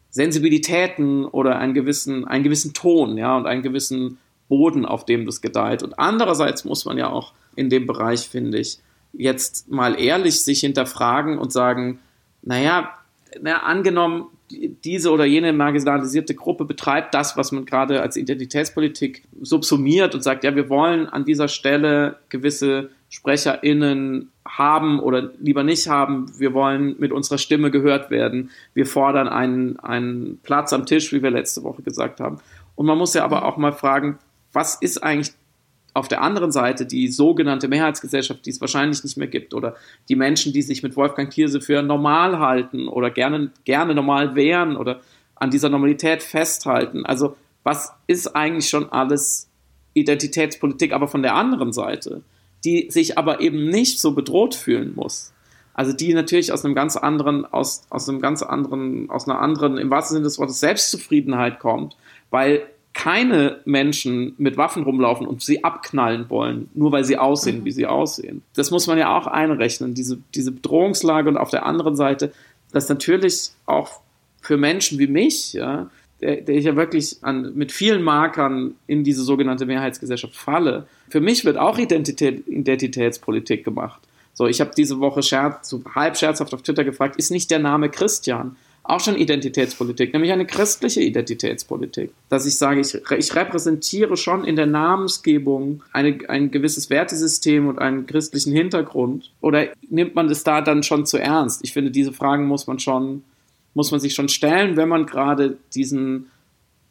Sensibilitäten oder einen gewissen, einen gewissen Ton, ja, und einen gewissen Boden, auf dem das gedeiht. Und andererseits muss man ja auch in dem Bereich, finde ich, jetzt mal ehrlich sich hinterfragen und sagen, naja, na, angenommen, diese oder jene marginalisierte Gruppe betreibt das, was man gerade als Identitätspolitik subsumiert und sagt, ja, wir wollen an dieser Stelle gewisse SprecherInnen haben oder lieber nicht haben. Wir wollen mit unserer Stimme gehört werden. Wir fordern einen, einen Platz am Tisch, wie wir letzte Woche gesagt haben. Und man muss ja aber auch mal fragen, was ist eigentlich auf der anderen Seite die sogenannte Mehrheitsgesellschaft, die es wahrscheinlich nicht mehr gibt, oder die Menschen, die sich mit Wolfgang Thierse für normal halten oder gerne, gerne normal wären oder an dieser Normalität festhalten. Also was ist eigentlich schon alles Identitätspolitik, aber von der anderen Seite, die sich aber eben nicht so bedroht fühlen muss. Also die natürlich aus einem ganz anderen, aus, aus einem ganz anderen, aus einer anderen, im wahrsten Sinne des Wortes, Selbstzufriedenheit kommt, weil keine Menschen mit Waffen rumlaufen und sie abknallen wollen, nur weil sie aussehen, mhm. wie sie aussehen. Das muss man ja auch einrechnen, diese, diese Bedrohungslage und auf der anderen Seite, dass natürlich auch für Menschen wie mich, ja, der, der ich ja wirklich an, mit vielen Markern in diese sogenannte Mehrheitsgesellschaft falle, für mich wird auch Identität, Identitätspolitik gemacht. So, ich habe diese Woche scherz, so halb scherzhaft auf Twitter gefragt, ist nicht der Name Christian auch schon Identitätspolitik, nämlich eine christliche Identitätspolitik. Dass ich sage, ich, ich repräsentiere schon in der Namensgebung eine, ein gewisses Wertesystem und einen christlichen Hintergrund. Oder nimmt man das da dann schon zu ernst? Ich finde, diese Fragen muss man schon, muss man sich schon stellen, wenn man gerade diesen,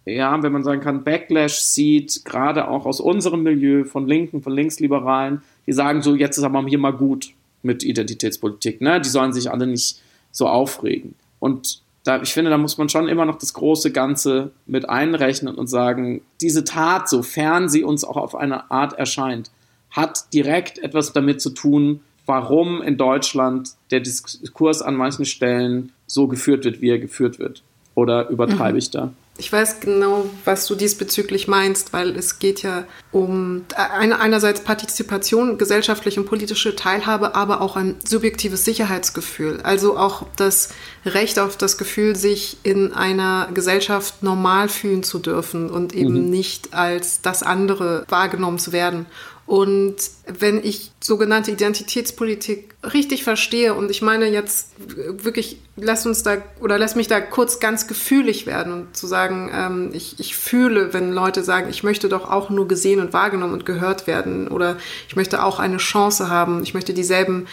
ja, wenn man sagen kann, Backlash sieht, gerade auch aus unserem Milieu von Linken, von Linksliberalen, die sagen so, jetzt ist aber hier mal gut mit Identitätspolitik, ne? Die sollen sich alle nicht so aufregen. Und da, ich finde, da muss man schon immer noch das große Ganze mit einrechnen und sagen, diese Tat, sofern sie uns auch auf eine Art erscheint, hat direkt etwas damit zu tun, warum in Deutschland der Diskurs an manchen Stellen so geführt wird, wie er geführt wird. Oder übertreibe mhm. ich da? Ich weiß genau, was du diesbezüglich meinst, weil es geht ja um einerseits Partizipation, gesellschaftliche und politische Teilhabe, aber auch ein subjektives Sicherheitsgefühl. Also auch das Recht auf das Gefühl, sich in einer Gesellschaft normal fühlen zu dürfen und eben mhm. nicht als das andere wahrgenommen zu werden. Und wenn ich sogenannte Identitätspolitik richtig verstehe, und ich meine jetzt wirklich, lass uns da oder lass mich da kurz ganz gefühlig werden und zu sagen, ähm, ich, ich fühle, wenn Leute sagen, ich möchte doch auch nur gesehen und wahrgenommen und gehört werden oder ich möchte auch eine Chance haben, ich möchte dieselben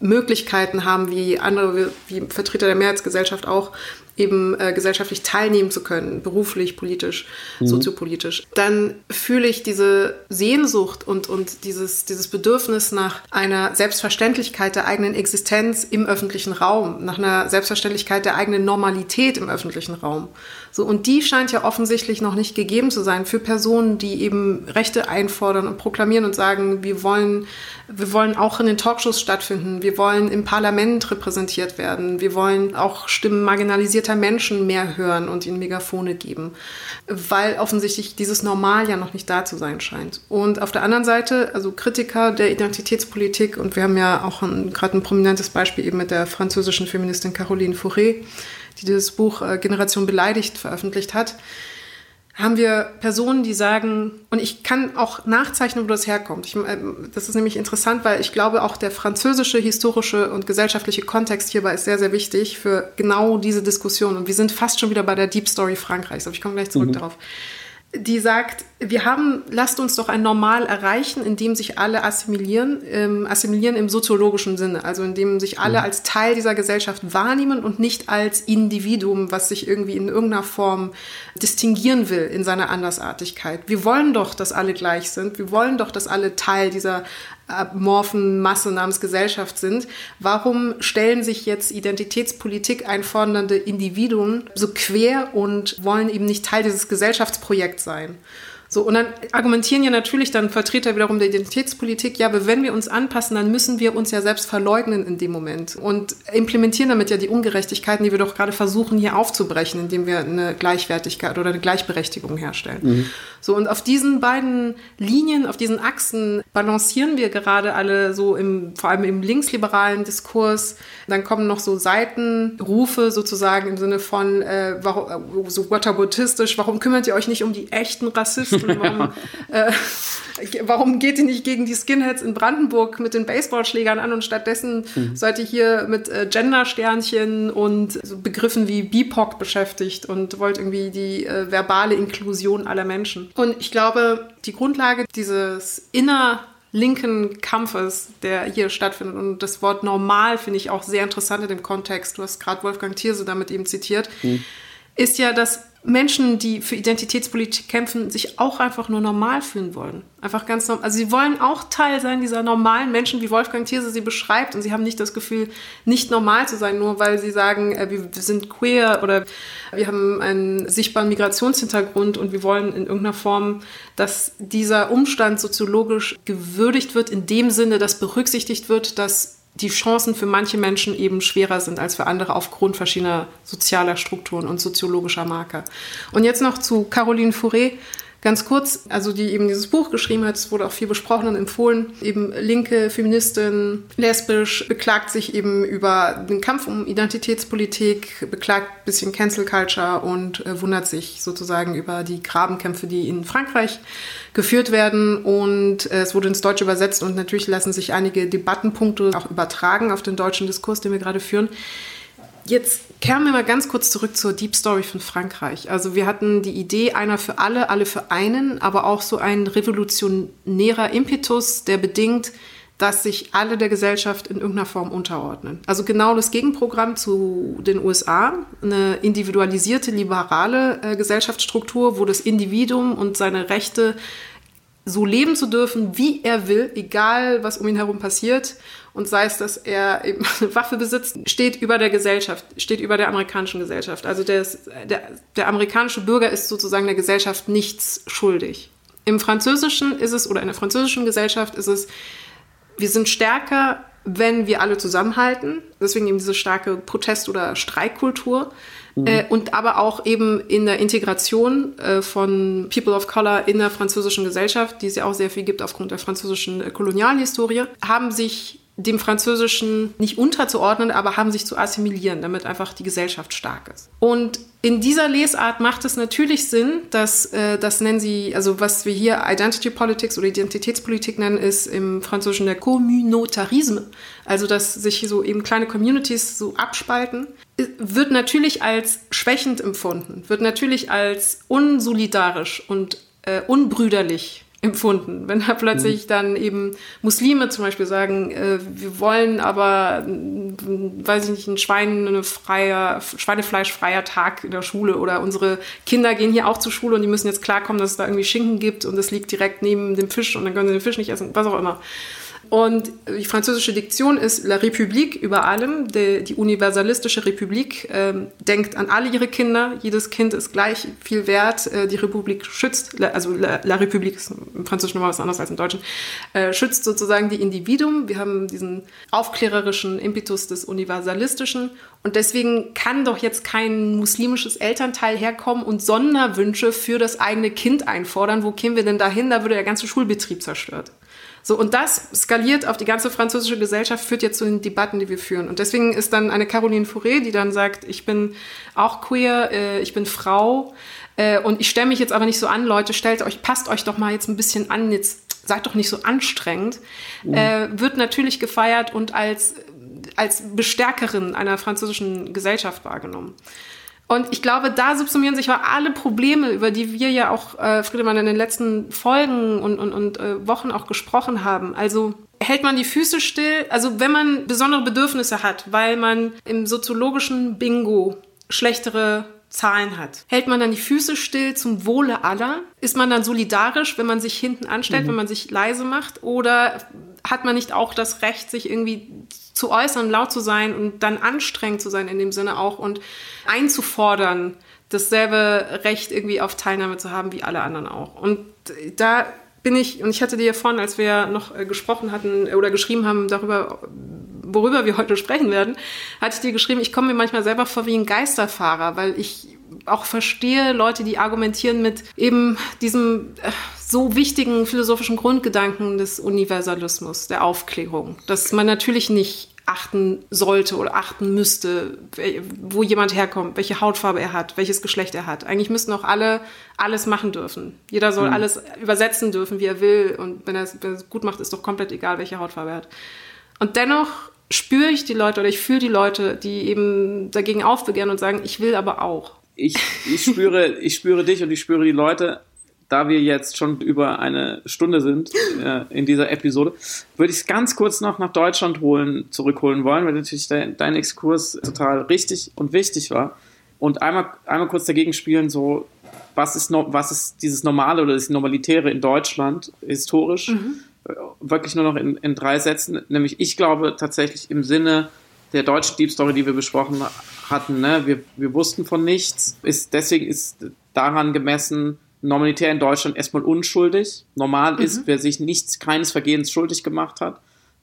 Möglichkeiten haben wie andere, wie Vertreter der Mehrheitsgesellschaft auch, eben äh, gesellschaftlich teilnehmen zu können, beruflich, politisch, mhm. soziopolitisch, dann fühle ich diese Sehnsucht und, und dieses, dieses Bedürfnis nach einer Selbstverständlichkeit der eigenen Existenz im öffentlichen Raum, nach einer Selbstverständlichkeit der eigenen Normalität im öffentlichen Raum. So, und die scheint ja offensichtlich noch nicht gegeben zu sein für Personen, die eben Rechte einfordern und proklamieren und sagen, wir wollen, wir wollen auch in den Talkshows stattfinden, wir wollen im Parlament repräsentiert werden, wir wollen auch Stimmen marginalisierter Menschen mehr hören und ihnen Megafone geben, weil offensichtlich dieses Normal ja noch nicht da zu sein scheint. Und auf der anderen Seite, also Kritiker der Identitätspolitik, und wir haben ja auch gerade ein prominentes Beispiel eben mit der französischen Feministin Caroline Fauré, die dieses Buch äh, Generation beleidigt veröffentlicht hat, haben wir Personen, die sagen, und ich kann auch nachzeichnen, wo das herkommt. Ich, äh, das ist nämlich interessant, weil ich glaube, auch der französische historische und gesellschaftliche Kontext hierbei ist sehr, sehr wichtig für genau diese Diskussion. Und wir sind fast schon wieder bei der Deep Story Frankreichs, aber ich komme gleich zurück mhm. darauf die sagt, wir haben, lasst uns doch ein Normal erreichen, in dem sich alle assimilieren, ähm, assimilieren im soziologischen Sinne, also in dem sich alle mhm. als Teil dieser Gesellschaft wahrnehmen und nicht als Individuum, was sich irgendwie in irgendeiner Form distinguieren will in seiner Andersartigkeit. Wir wollen doch, dass alle gleich sind. Wir wollen doch, dass alle Teil dieser amorphen Masse namens Gesellschaft sind. Warum stellen sich jetzt Identitätspolitik einfordernde Individuen so quer und wollen eben nicht Teil dieses Gesellschaftsprojekts sein? So, und dann argumentieren ja natürlich dann Vertreter wiederum der Identitätspolitik, ja, aber wenn wir uns anpassen, dann müssen wir uns ja selbst verleugnen in dem Moment und implementieren damit ja die Ungerechtigkeiten, die wir doch gerade versuchen hier aufzubrechen, indem wir eine Gleichwertigkeit oder eine Gleichberechtigung herstellen. Mhm. So, und auf diesen beiden Linien, auf diesen Achsen balancieren wir gerade alle so im, vor allem im linksliberalen Diskurs. Dann kommen noch so Seitenrufe sozusagen im Sinne von, äh, warum, äh, so whataboutistic, warum kümmert ihr euch nicht um die echten Rassisten? Warum, äh, warum geht ihr nicht gegen die Skinheads in Brandenburg mit den Baseballschlägern an und stattdessen mhm. seid ihr hier mit äh, Gendersternchen und so Begriffen wie BIPOC beschäftigt und wollt irgendwie die äh, verbale Inklusion aller Menschen? Und ich glaube, die Grundlage dieses innerlinken Kampfes, der hier stattfindet, und das Wort normal finde ich auch sehr interessant in dem Kontext, du hast gerade Wolfgang Thierse damit eben zitiert, mhm. ist ja, dass Menschen, die für Identitätspolitik kämpfen, sich auch einfach nur normal fühlen wollen. Einfach ganz normal. Also sie wollen auch Teil sein dieser normalen Menschen, wie Wolfgang Thierse sie beschreibt. Und sie haben nicht das Gefühl, nicht normal zu sein, nur weil sie sagen, äh, wir sind queer oder wir haben einen sichtbaren Migrationshintergrund und wir wollen in irgendeiner Form, dass dieser Umstand soziologisch gewürdigt wird, in dem Sinne, dass berücksichtigt wird, dass die Chancen für manche Menschen eben schwerer sind als für andere aufgrund verschiedener sozialer Strukturen und soziologischer Marker. Und jetzt noch zu Caroline Fouré. Ganz kurz, also die eben dieses Buch geschrieben hat, es wurde auch viel besprochen und empfohlen, eben linke Feministin, lesbisch, beklagt sich eben über den Kampf um Identitätspolitik, beklagt ein bisschen Cancel Culture und äh, wundert sich sozusagen über die Grabenkämpfe, die in Frankreich geführt werden und äh, es wurde ins Deutsche übersetzt und natürlich lassen sich einige Debattenpunkte auch übertragen auf den deutschen Diskurs, den wir gerade führen. Jetzt kehren wir mal ganz kurz zurück zur Deep Story von Frankreich. Also wir hatten die Idee einer für alle, alle für einen, aber auch so ein revolutionärer Impetus, der bedingt, dass sich alle der Gesellschaft in irgendeiner Form unterordnen. Also genau das Gegenprogramm zu den USA, eine individualisierte, liberale äh, Gesellschaftsstruktur, wo das Individuum und seine Rechte so leben zu dürfen, wie er will, egal was um ihn herum passiert und sei es, dass er eben eine Waffe besitzt, steht über der Gesellschaft, steht über der amerikanischen Gesellschaft. Also der, der, der amerikanische Bürger ist sozusagen der Gesellschaft nichts schuldig. Im Französischen ist es, oder in der französischen Gesellschaft ist es, wir sind stärker, wenn wir alle zusammenhalten. Deswegen eben diese starke Protest- oder Streikkultur. Mhm. Äh, und aber auch eben in der Integration äh, von People of Color in der französischen Gesellschaft, die es ja auch sehr viel gibt aufgrund der französischen äh, Kolonialhistorie, haben sich dem Französischen nicht unterzuordnen, aber haben sich zu assimilieren, damit einfach die Gesellschaft stark ist. Und in dieser Lesart macht es natürlich Sinn, dass äh, das nennen sie, also was wir hier Identity Politics oder Identitätspolitik nennen, ist im Französischen der Communautarisme, also dass sich so eben kleine Communities so abspalten, wird natürlich als schwächend empfunden, wird natürlich als unsolidarisch und äh, unbrüderlich empfunden. Wenn da plötzlich mhm. dann eben Muslime zum Beispiel sagen, äh, wir wollen aber, weiß ich nicht, ein Schwein, eine freier, schweinefleischfreier Tag in der Schule oder unsere Kinder gehen hier auch zur Schule und die müssen jetzt klarkommen, dass es da irgendwie Schinken gibt und es liegt direkt neben dem Fisch und dann können sie den Fisch nicht essen, was auch immer. Und die französische Diktion ist La République über allem. Die, die universalistische Republik ähm, denkt an alle ihre Kinder. Jedes Kind ist gleich viel wert. Äh, die Republik schützt, also La, La République ist im Französischen nochmal was anderes als im Deutschen, äh, schützt sozusagen die Individuen. Wir haben diesen aufklärerischen Impetus des Universalistischen. Und deswegen kann doch jetzt kein muslimisches Elternteil herkommen und Sonderwünsche für das eigene Kind einfordern. Wo kämen wir denn dahin? Da würde der ganze Schulbetrieb zerstört. So, und das skaliert auf die ganze französische Gesellschaft, führt jetzt zu den Debatten, die wir führen. Und deswegen ist dann eine Caroline Fourré, die dann sagt, ich bin auch queer, äh, ich bin Frau äh, und ich stelle mich jetzt aber nicht so an, Leute, stellt euch, passt euch doch mal jetzt ein bisschen an, jetzt seid doch nicht so anstrengend, mhm. äh, wird natürlich gefeiert und als, als Bestärkerin einer französischen Gesellschaft wahrgenommen. Und ich glaube, da subsumieren sich auch alle Probleme, über die wir ja auch, äh, Friedemann, in den letzten Folgen und, und, und äh, Wochen auch gesprochen haben. Also hält man die Füße still? Also wenn man besondere Bedürfnisse hat, weil man im soziologischen Bingo schlechtere Zahlen hat. Hält man dann die Füße still zum Wohle aller? Ist man dann solidarisch, wenn man sich hinten anstellt, mhm. wenn man sich leise macht? Oder hat man nicht auch das Recht, sich irgendwie zu äußern, laut zu sein und dann anstrengend zu sein in dem Sinne auch und einzufordern, dasselbe Recht irgendwie auf Teilnahme zu haben wie alle anderen auch. Und da bin ich, und ich hatte dir vorhin, als wir noch äh, gesprochen hatten oder geschrieben haben darüber, worüber wir heute sprechen werden, hatte ich dir geschrieben, ich komme mir manchmal selber vor wie ein Geisterfahrer, weil ich auch verstehe Leute, die argumentieren mit eben diesem äh, so wichtigen philosophischen Grundgedanken des Universalismus, der Aufklärung, dass man natürlich nicht achten sollte oder achten müsste, wo jemand herkommt, welche Hautfarbe er hat, welches Geschlecht er hat. Eigentlich müssten auch alle alles machen dürfen. Jeder soll mhm. alles übersetzen dürfen, wie er will. Und wenn er, es, wenn es gut macht, ist doch komplett egal, welche Hautfarbe er hat. Und dennoch spüre ich die Leute oder ich fühle die Leute, die eben dagegen aufbegehren und sagen, ich will aber auch. Ich, ich, spüre, ich spüre dich und ich spüre die Leute, da wir jetzt schon über eine Stunde sind äh, in dieser Episode, würde ich es ganz kurz noch nach Deutschland holen, zurückholen wollen, weil natürlich de dein Exkurs total richtig und wichtig war. Und einmal, einmal kurz dagegen spielen, so, was ist, no, was ist dieses Normale oder das Normalitäre in Deutschland historisch? Mhm. Äh, wirklich nur noch in, in drei Sätzen. Nämlich, ich glaube tatsächlich im Sinne der deutschen Deep Story, die wir besprochen hatten, ne? wir, wir wussten von nichts. Ist, deswegen ist daran gemessen, Normalitär in Deutschland erstmal unschuldig. Normal mhm. ist, wer sich nichts, keines Vergehens schuldig gemacht hat.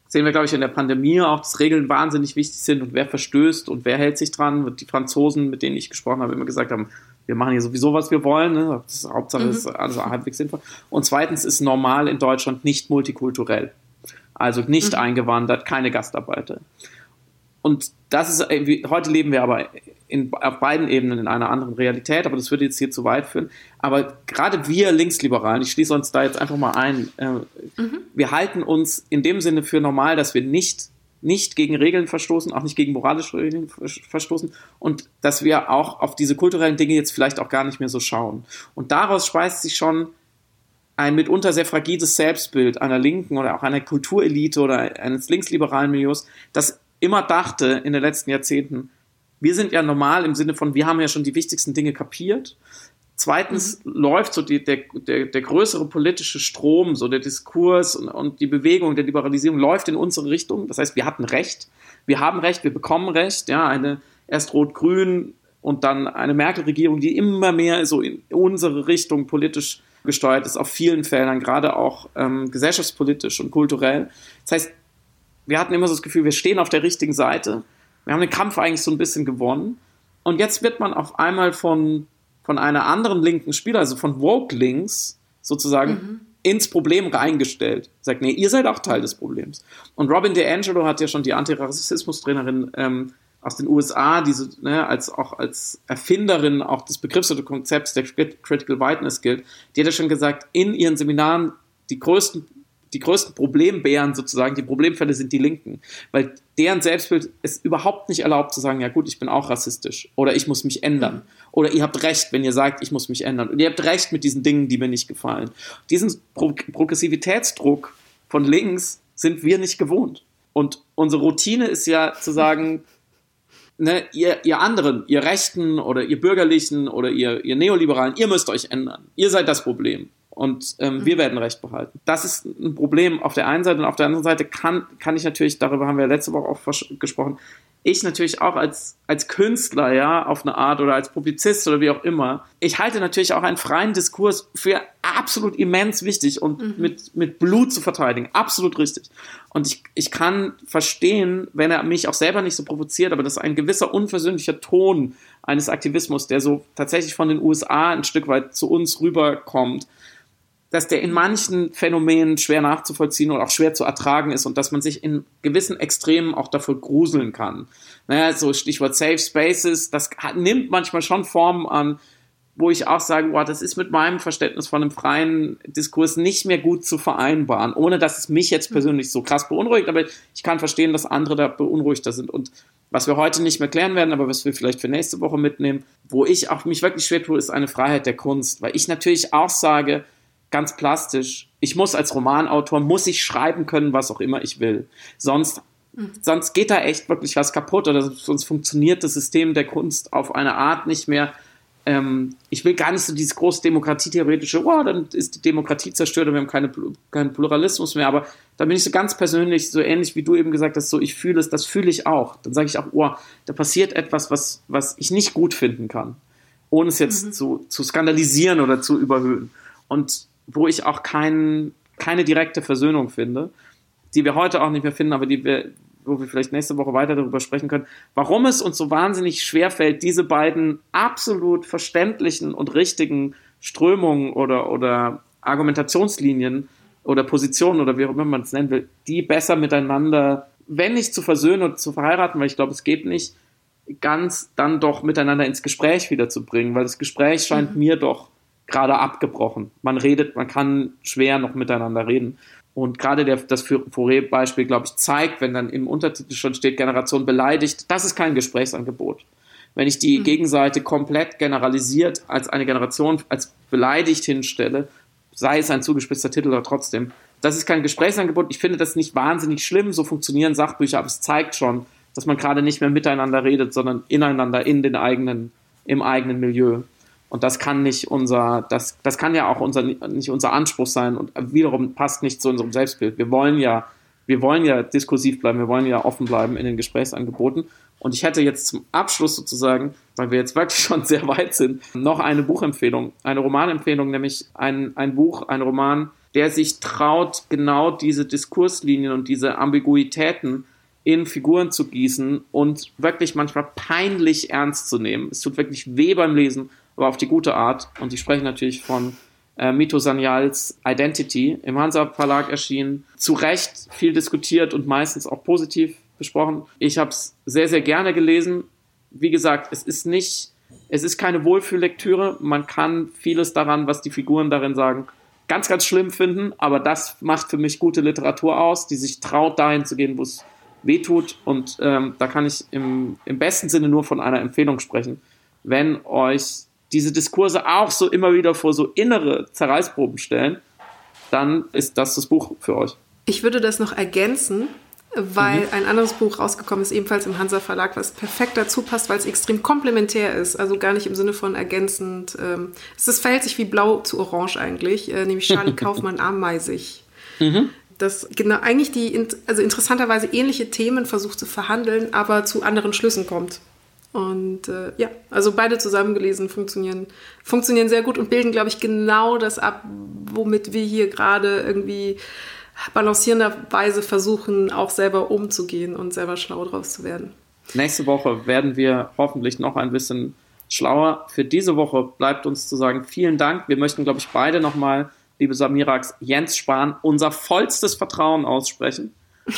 sehen wir, glaube ich, in der Pandemie auch, dass Regeln wahnsinnig wichtig sind und wer verstößt und wer hält sich dran. Die Franzosen, mit denen ich gesprochen habe, immer gesagt haben, wir machen hier sowieso, was wir wollen. Ne? Das ist, Hauptsache mhm. ist alles halbwegs sinnvoll. Und zweitens ist normal in Deutschland nicht multikulturell. Also nicht mhm. eingewandert, keine Gastarbeiter. Und das ist, heute leben wir aber in, auf beiden Ebenen in einer anderen Realität, aber das würde jetzt hier zu weit führen. Aber gerade wir Linksliberalen, ich schließe uns da jetzt einfach mal ein, äh, mhm. wir halten uns in dem Sinne für normal, dass wir nicht, nicht gegen Regeln verstoßen, auch nicht gegen moralische Regeln verstoßen und dass wir auch auf diese kulturellen Dinge jetzt vielleicht auch gar nicht mehr so schauen. Und daraus speist sich schon ein mitunter sehr fragiles Selbstbild einer Linken oder auch einer Kulturelite oder eines linksliberalen Milieus, das immer dachte in den letzten Jahrzehnten, wir sind ja normal im Sinne von, wir haben ja schon die wichtigsten Dinge kapiert. Zweitens mhm. läuft so die, der, der, der größere politische Strom, so der Diskurs und, und die Bewegung der Liberalisierung läuft in unsere Richtung. Das heißt, wir hatten Recht, wir haben Recht, wir bekommen Recht. Ja, eine erst Rot-Grün und dann eine Merkel-Regierung, die immer mehr so in unsere Richtung politisch gesteuert ist, auf vielen Feldern, gerade auch ähm, gesellschaftspolitisch und kulturell. Das heißt, wir hatten immer so das Gefühl, wir stehen auf der richtigen Seite. Wir haben den Kampf eigentlich so ein bisschen gewonnen. Und jetzt wird man auf einmal von, von einer anderen linken Spieler, also von Woke Links, sozusagen mhm. ins Problem reingestellt. Sagt, nee, ihr seid auch Teil des Problems. Und Robin DeAngelo hat ja schon die Antirassismus-Trainerin ähm, aus den USA, diese, ne, als auch als Erfinderin auch des Begriffs oder Konzepts der Critical Whiteness gilt, die hat ja schon gesagt, in ihren Seminaren die größten die größten Problembären sozusagen, die Problemfälle sind die Linken, weil deren Selbstbild es überhaupt nicht erlaubt zu sagen, ja gut, ich bin auch rassistisch oder ich muss mich ändern oder ihr habt recht, wenn ihr sagt, ich muss mich ändern und ihr habt recht mit diesen Dingen, die mir nicht gefallen. Diesen Pro Progressivitätsdruck von links sind wir nicht gewohnt und unsere Routine ist ja zu sagen, ne, ihr, ihr anderen, ihr Rechten oder ihr Bürgerlichen oder ihr, ihr Neoliberalen, ihr müsst euch ändern. Ihr seid das Problem. Und ähm, wir werden Recht behalten. Das ist ein Problem auf der einen Seite und auf der anderen Seite kann, kann ich natürlich, darüber haben wir letzte Woche auch gesprochen, ich natürlich auch als, als Künstler, ja, auf eine Art oder als Publizist oder wie auch immer, ich halte natürlich auch einen freien Diskurs für absolut immens wichtig und mhm. mit, mit Blut zu verteidigen. Absolut richtig. Und ich, ich kann verstehen, wenn er mich auch selber nicht so provoziert, aber das ist ein gewisser unversöhnlicher Ton eines Aktivismus, der so tatsächlich von den USA ein Stück weit zu uns rüberkommt dass der in manchen Phänomenen schwer nachzuvollziehen und auch schwer zu ertragen ist und dass man sich in gewissen Extremen auch dafür gruseln kann. Naja, so Stichwort Safe Spaces, das nimmt manchmal schon Formen an, wo ich auch sage, boah, das ist mit meinem Verständnis von einem freien Diskurs nicht mehr gut zu vereinbaren, ohne dass es mich jetzt persönlich so krass beunruhigt, aber ich kann verstehen, dass andere da beunruhigter sind. Und was wir heute nicht mehr klären werden, aber was wir vielleicht für nächste Woche mitnehmen, wo ich auch mich wirklich schwer tue, ist eine Freiheit der Kunst, weil ich natürlich auch sage, ganz plastisch. Ich muss als Romanautor, muss ich schreiben können, was auch immer ich will. Sonst, mhm. sonst geht da echt wirklich was kaputt oder sonst funktioniert das System der Kunst auf eine Art nicht mehr. Ähm, ich will gar nicht so dieses große Demokratietheoretische, oh, dann ist die Demokratie zerstört und wir haben keine, keinen Pluralismus mehr, aber da bin ich so ganz persönlich, so ähnlich wie du eben gesagt hast, so ich fühle es, das fühle ich auch. Dann sage ich auch, oh, da passiert etwas, was, was ich nicht gut finden kann, ohne es jetzt mhm. zu, zu skandalisieren oder zu überhöhen. Und wo ich auch kein, keine direkte Versöhnung finde, die wir heute auch nicht mehr finden, aber die wir, wo wir vielleicht nächste Woche weiter darüber sprechen können, warum es uns so wahnsinnig schwer fällt, diese beiden absolut verständlichen und richtigen Strömungen oder, oder Argumentationslinien oder Positionen oder wie auch immer man es nennen will, die besser miteinander, wenn nicht zu versöhnen oder zu verheiraten, weil ich glaube, es geht nicht, ganz dann doch miteinander ins Gespräch wiederzubringen, weil das Gespräch scheint mhm. mir doch gerade abgebrochen. Man redet, man kann schwer noch miteinander reden. Und gerade der, das Fourier-Beispiel, glaube ich, zeigt, wenn dann im Untertitel schon steht, Generation beleidigt, das ist kein Gesprächsangebot. Wenn ich die mhm. Gegenseite komplett generalisiert als eine Generation, als beleidigt hinstelle, sei es ein zugespitzter Titel oder trotzdem, das ist kein Gesprächsangebot. Ich finde das nicht wahnsinnig schlimm, so funktionieren Sachbücher, aber es zeigt schon, dass man gerade nicht mehr miteinander redet, sondern ineinander in den eigenen, im eigenen Milieu. Und das kann nicht unser, das, das kann ja auch unser, nicht unser Anspruch sein und wiederum passt nicht zu unserem Selbstbild. Wir wollen ja, wir wollen ja diskursiv bleiben, wir wollen ja offen bleiben in den Gesprächsangeboten. Und ich hätte jetzt zum Abschluss sozusagen, weil wir jetzt wirklich schon sehr weit sind, noch eine Buchempfehlung, eine Romanempfehlung, nämlich ein, ein Buch, ein Roman, der sich traut, genau diese Diskurslinien und diese Ambiguitäten in Figuren zu gießen und wirklich manchmal peinlich ernst zu nehmen. Es tut wirklich weh beim Lesen aber auf die gute Art. Und ich spreche natürlich von äh, Mito Sanyals Identity, im Hansa Verlag erschienen. Zu Recht viel diskutiert und meistens auch positiv besprochen. Ich habe es sehr, sehr gerne gelesen. Wie gesagt, es ist nicht, es ist keine Wohlfühllektüre. Man kann vieles daran, was die Figuren darin sagen, ganz, ganz schlimm finden. Aber das macht für mich gute Literatur aus, die sich traut, dahin zu gehen, wo es weh tut. Und ähm, da kann ich im, im besten Sinne nur von einer Empfehlung sprechen. Wenn euch diese Diskurse auch so immer wieder vor so innere Zerreißproben stellen, dann ist das das Buch für euch. Ich würde das noch ergänzen, weil mhm. ein anderes Buch rausgekommen ist, ebenfalls im Hansa Verlag, was perfekt dazu passt, weil es extrem komplementär ist, also gar nicht im Sinne von ergänzend. Ähm, es ist, verhält sich wie blau zu orange eigentlich, äh, nämlich Charlie Kaufmann Ameisig. Mhm. Das genau eigentlich die, also interessanterweise ähnliche Themen versucht zu verhandeln, aber zu anderen Schlüssen kommt. Und äh, ja, also beide zusammengelesen funktionieren, funktionieren sehr gut und bilden, glaube ich, genau das ab, womit wir hier gerade irgendwie balancierenderweise versuchen, auch selber umzugehen und selber schlau draus zu werden. Nächste Woche werden wir hoffentlich noch ein bisschen schlauer. Für diese Woche bleibt uns zu sagen, vielen Dank. Wir möchten, glaube ich, beide nochmal, liebe Samirax, Jens Spahn, unser vollstes Vertrauen aussprechen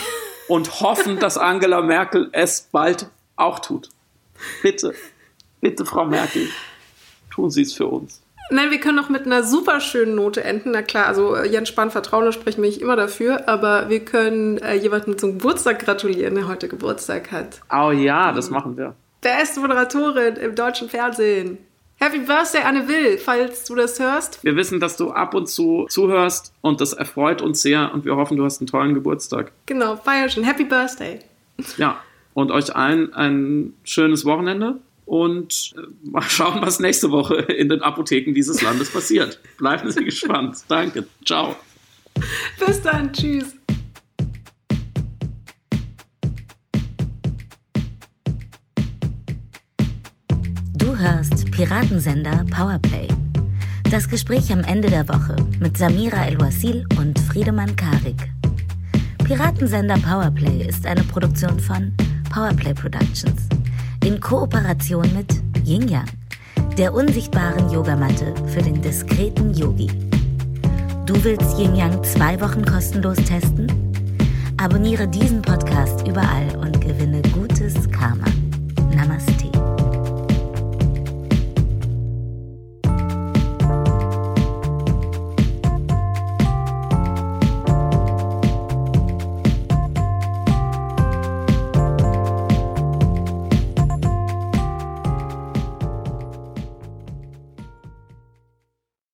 und hoffen, dass Angela Merkel es bald auch tut. Bitte, bitte, Frau Merkel, tun Sie es für uns. Nein, wir können noch mit einer super schönen Note enden. Na klar, also äh, Jens Spahn Vertrauen, da sprechen wir nicht immer dafür, aber wir können äh, jemandem zum Geburtstag gratulieren, der heute Geburtstag hat. Oh ja, das machen wir. Beste Moderatorin im deutschen Fernsehen. Happy Birthday, Anne Will, falls du das hörst. Wir wissen, dass du ab und zu zuhörst und das erfreut uns sehr und wir hoffen, du hast einen tollen Geburtstag. Genau, feier schon. Happy Birthday. Ja, und euch allen ein schönes Wochenende. und äh, mal schauen, was nächste Woche in den Apotheken dieses Landes passiert. Bleiben Sie gespannt. Danke. Ciao. Bis dann. Tschüss. Du hörst Piratensender Powerplay. Das Gespräch am Ende der Woche mit Samira El-Wasil und Friedemann Karik. Piratensender Powerplay ist eine Produktion von Powerplay Productions in Kooperation mit Yin Yang, der unsichtbaren Yogamatte für den diskreten Yogi. Du willst Yin Yang zwei Wochen kostenlos testen? Abonniere diesen Podcast überall und gewinne gutes Karma. Namaste.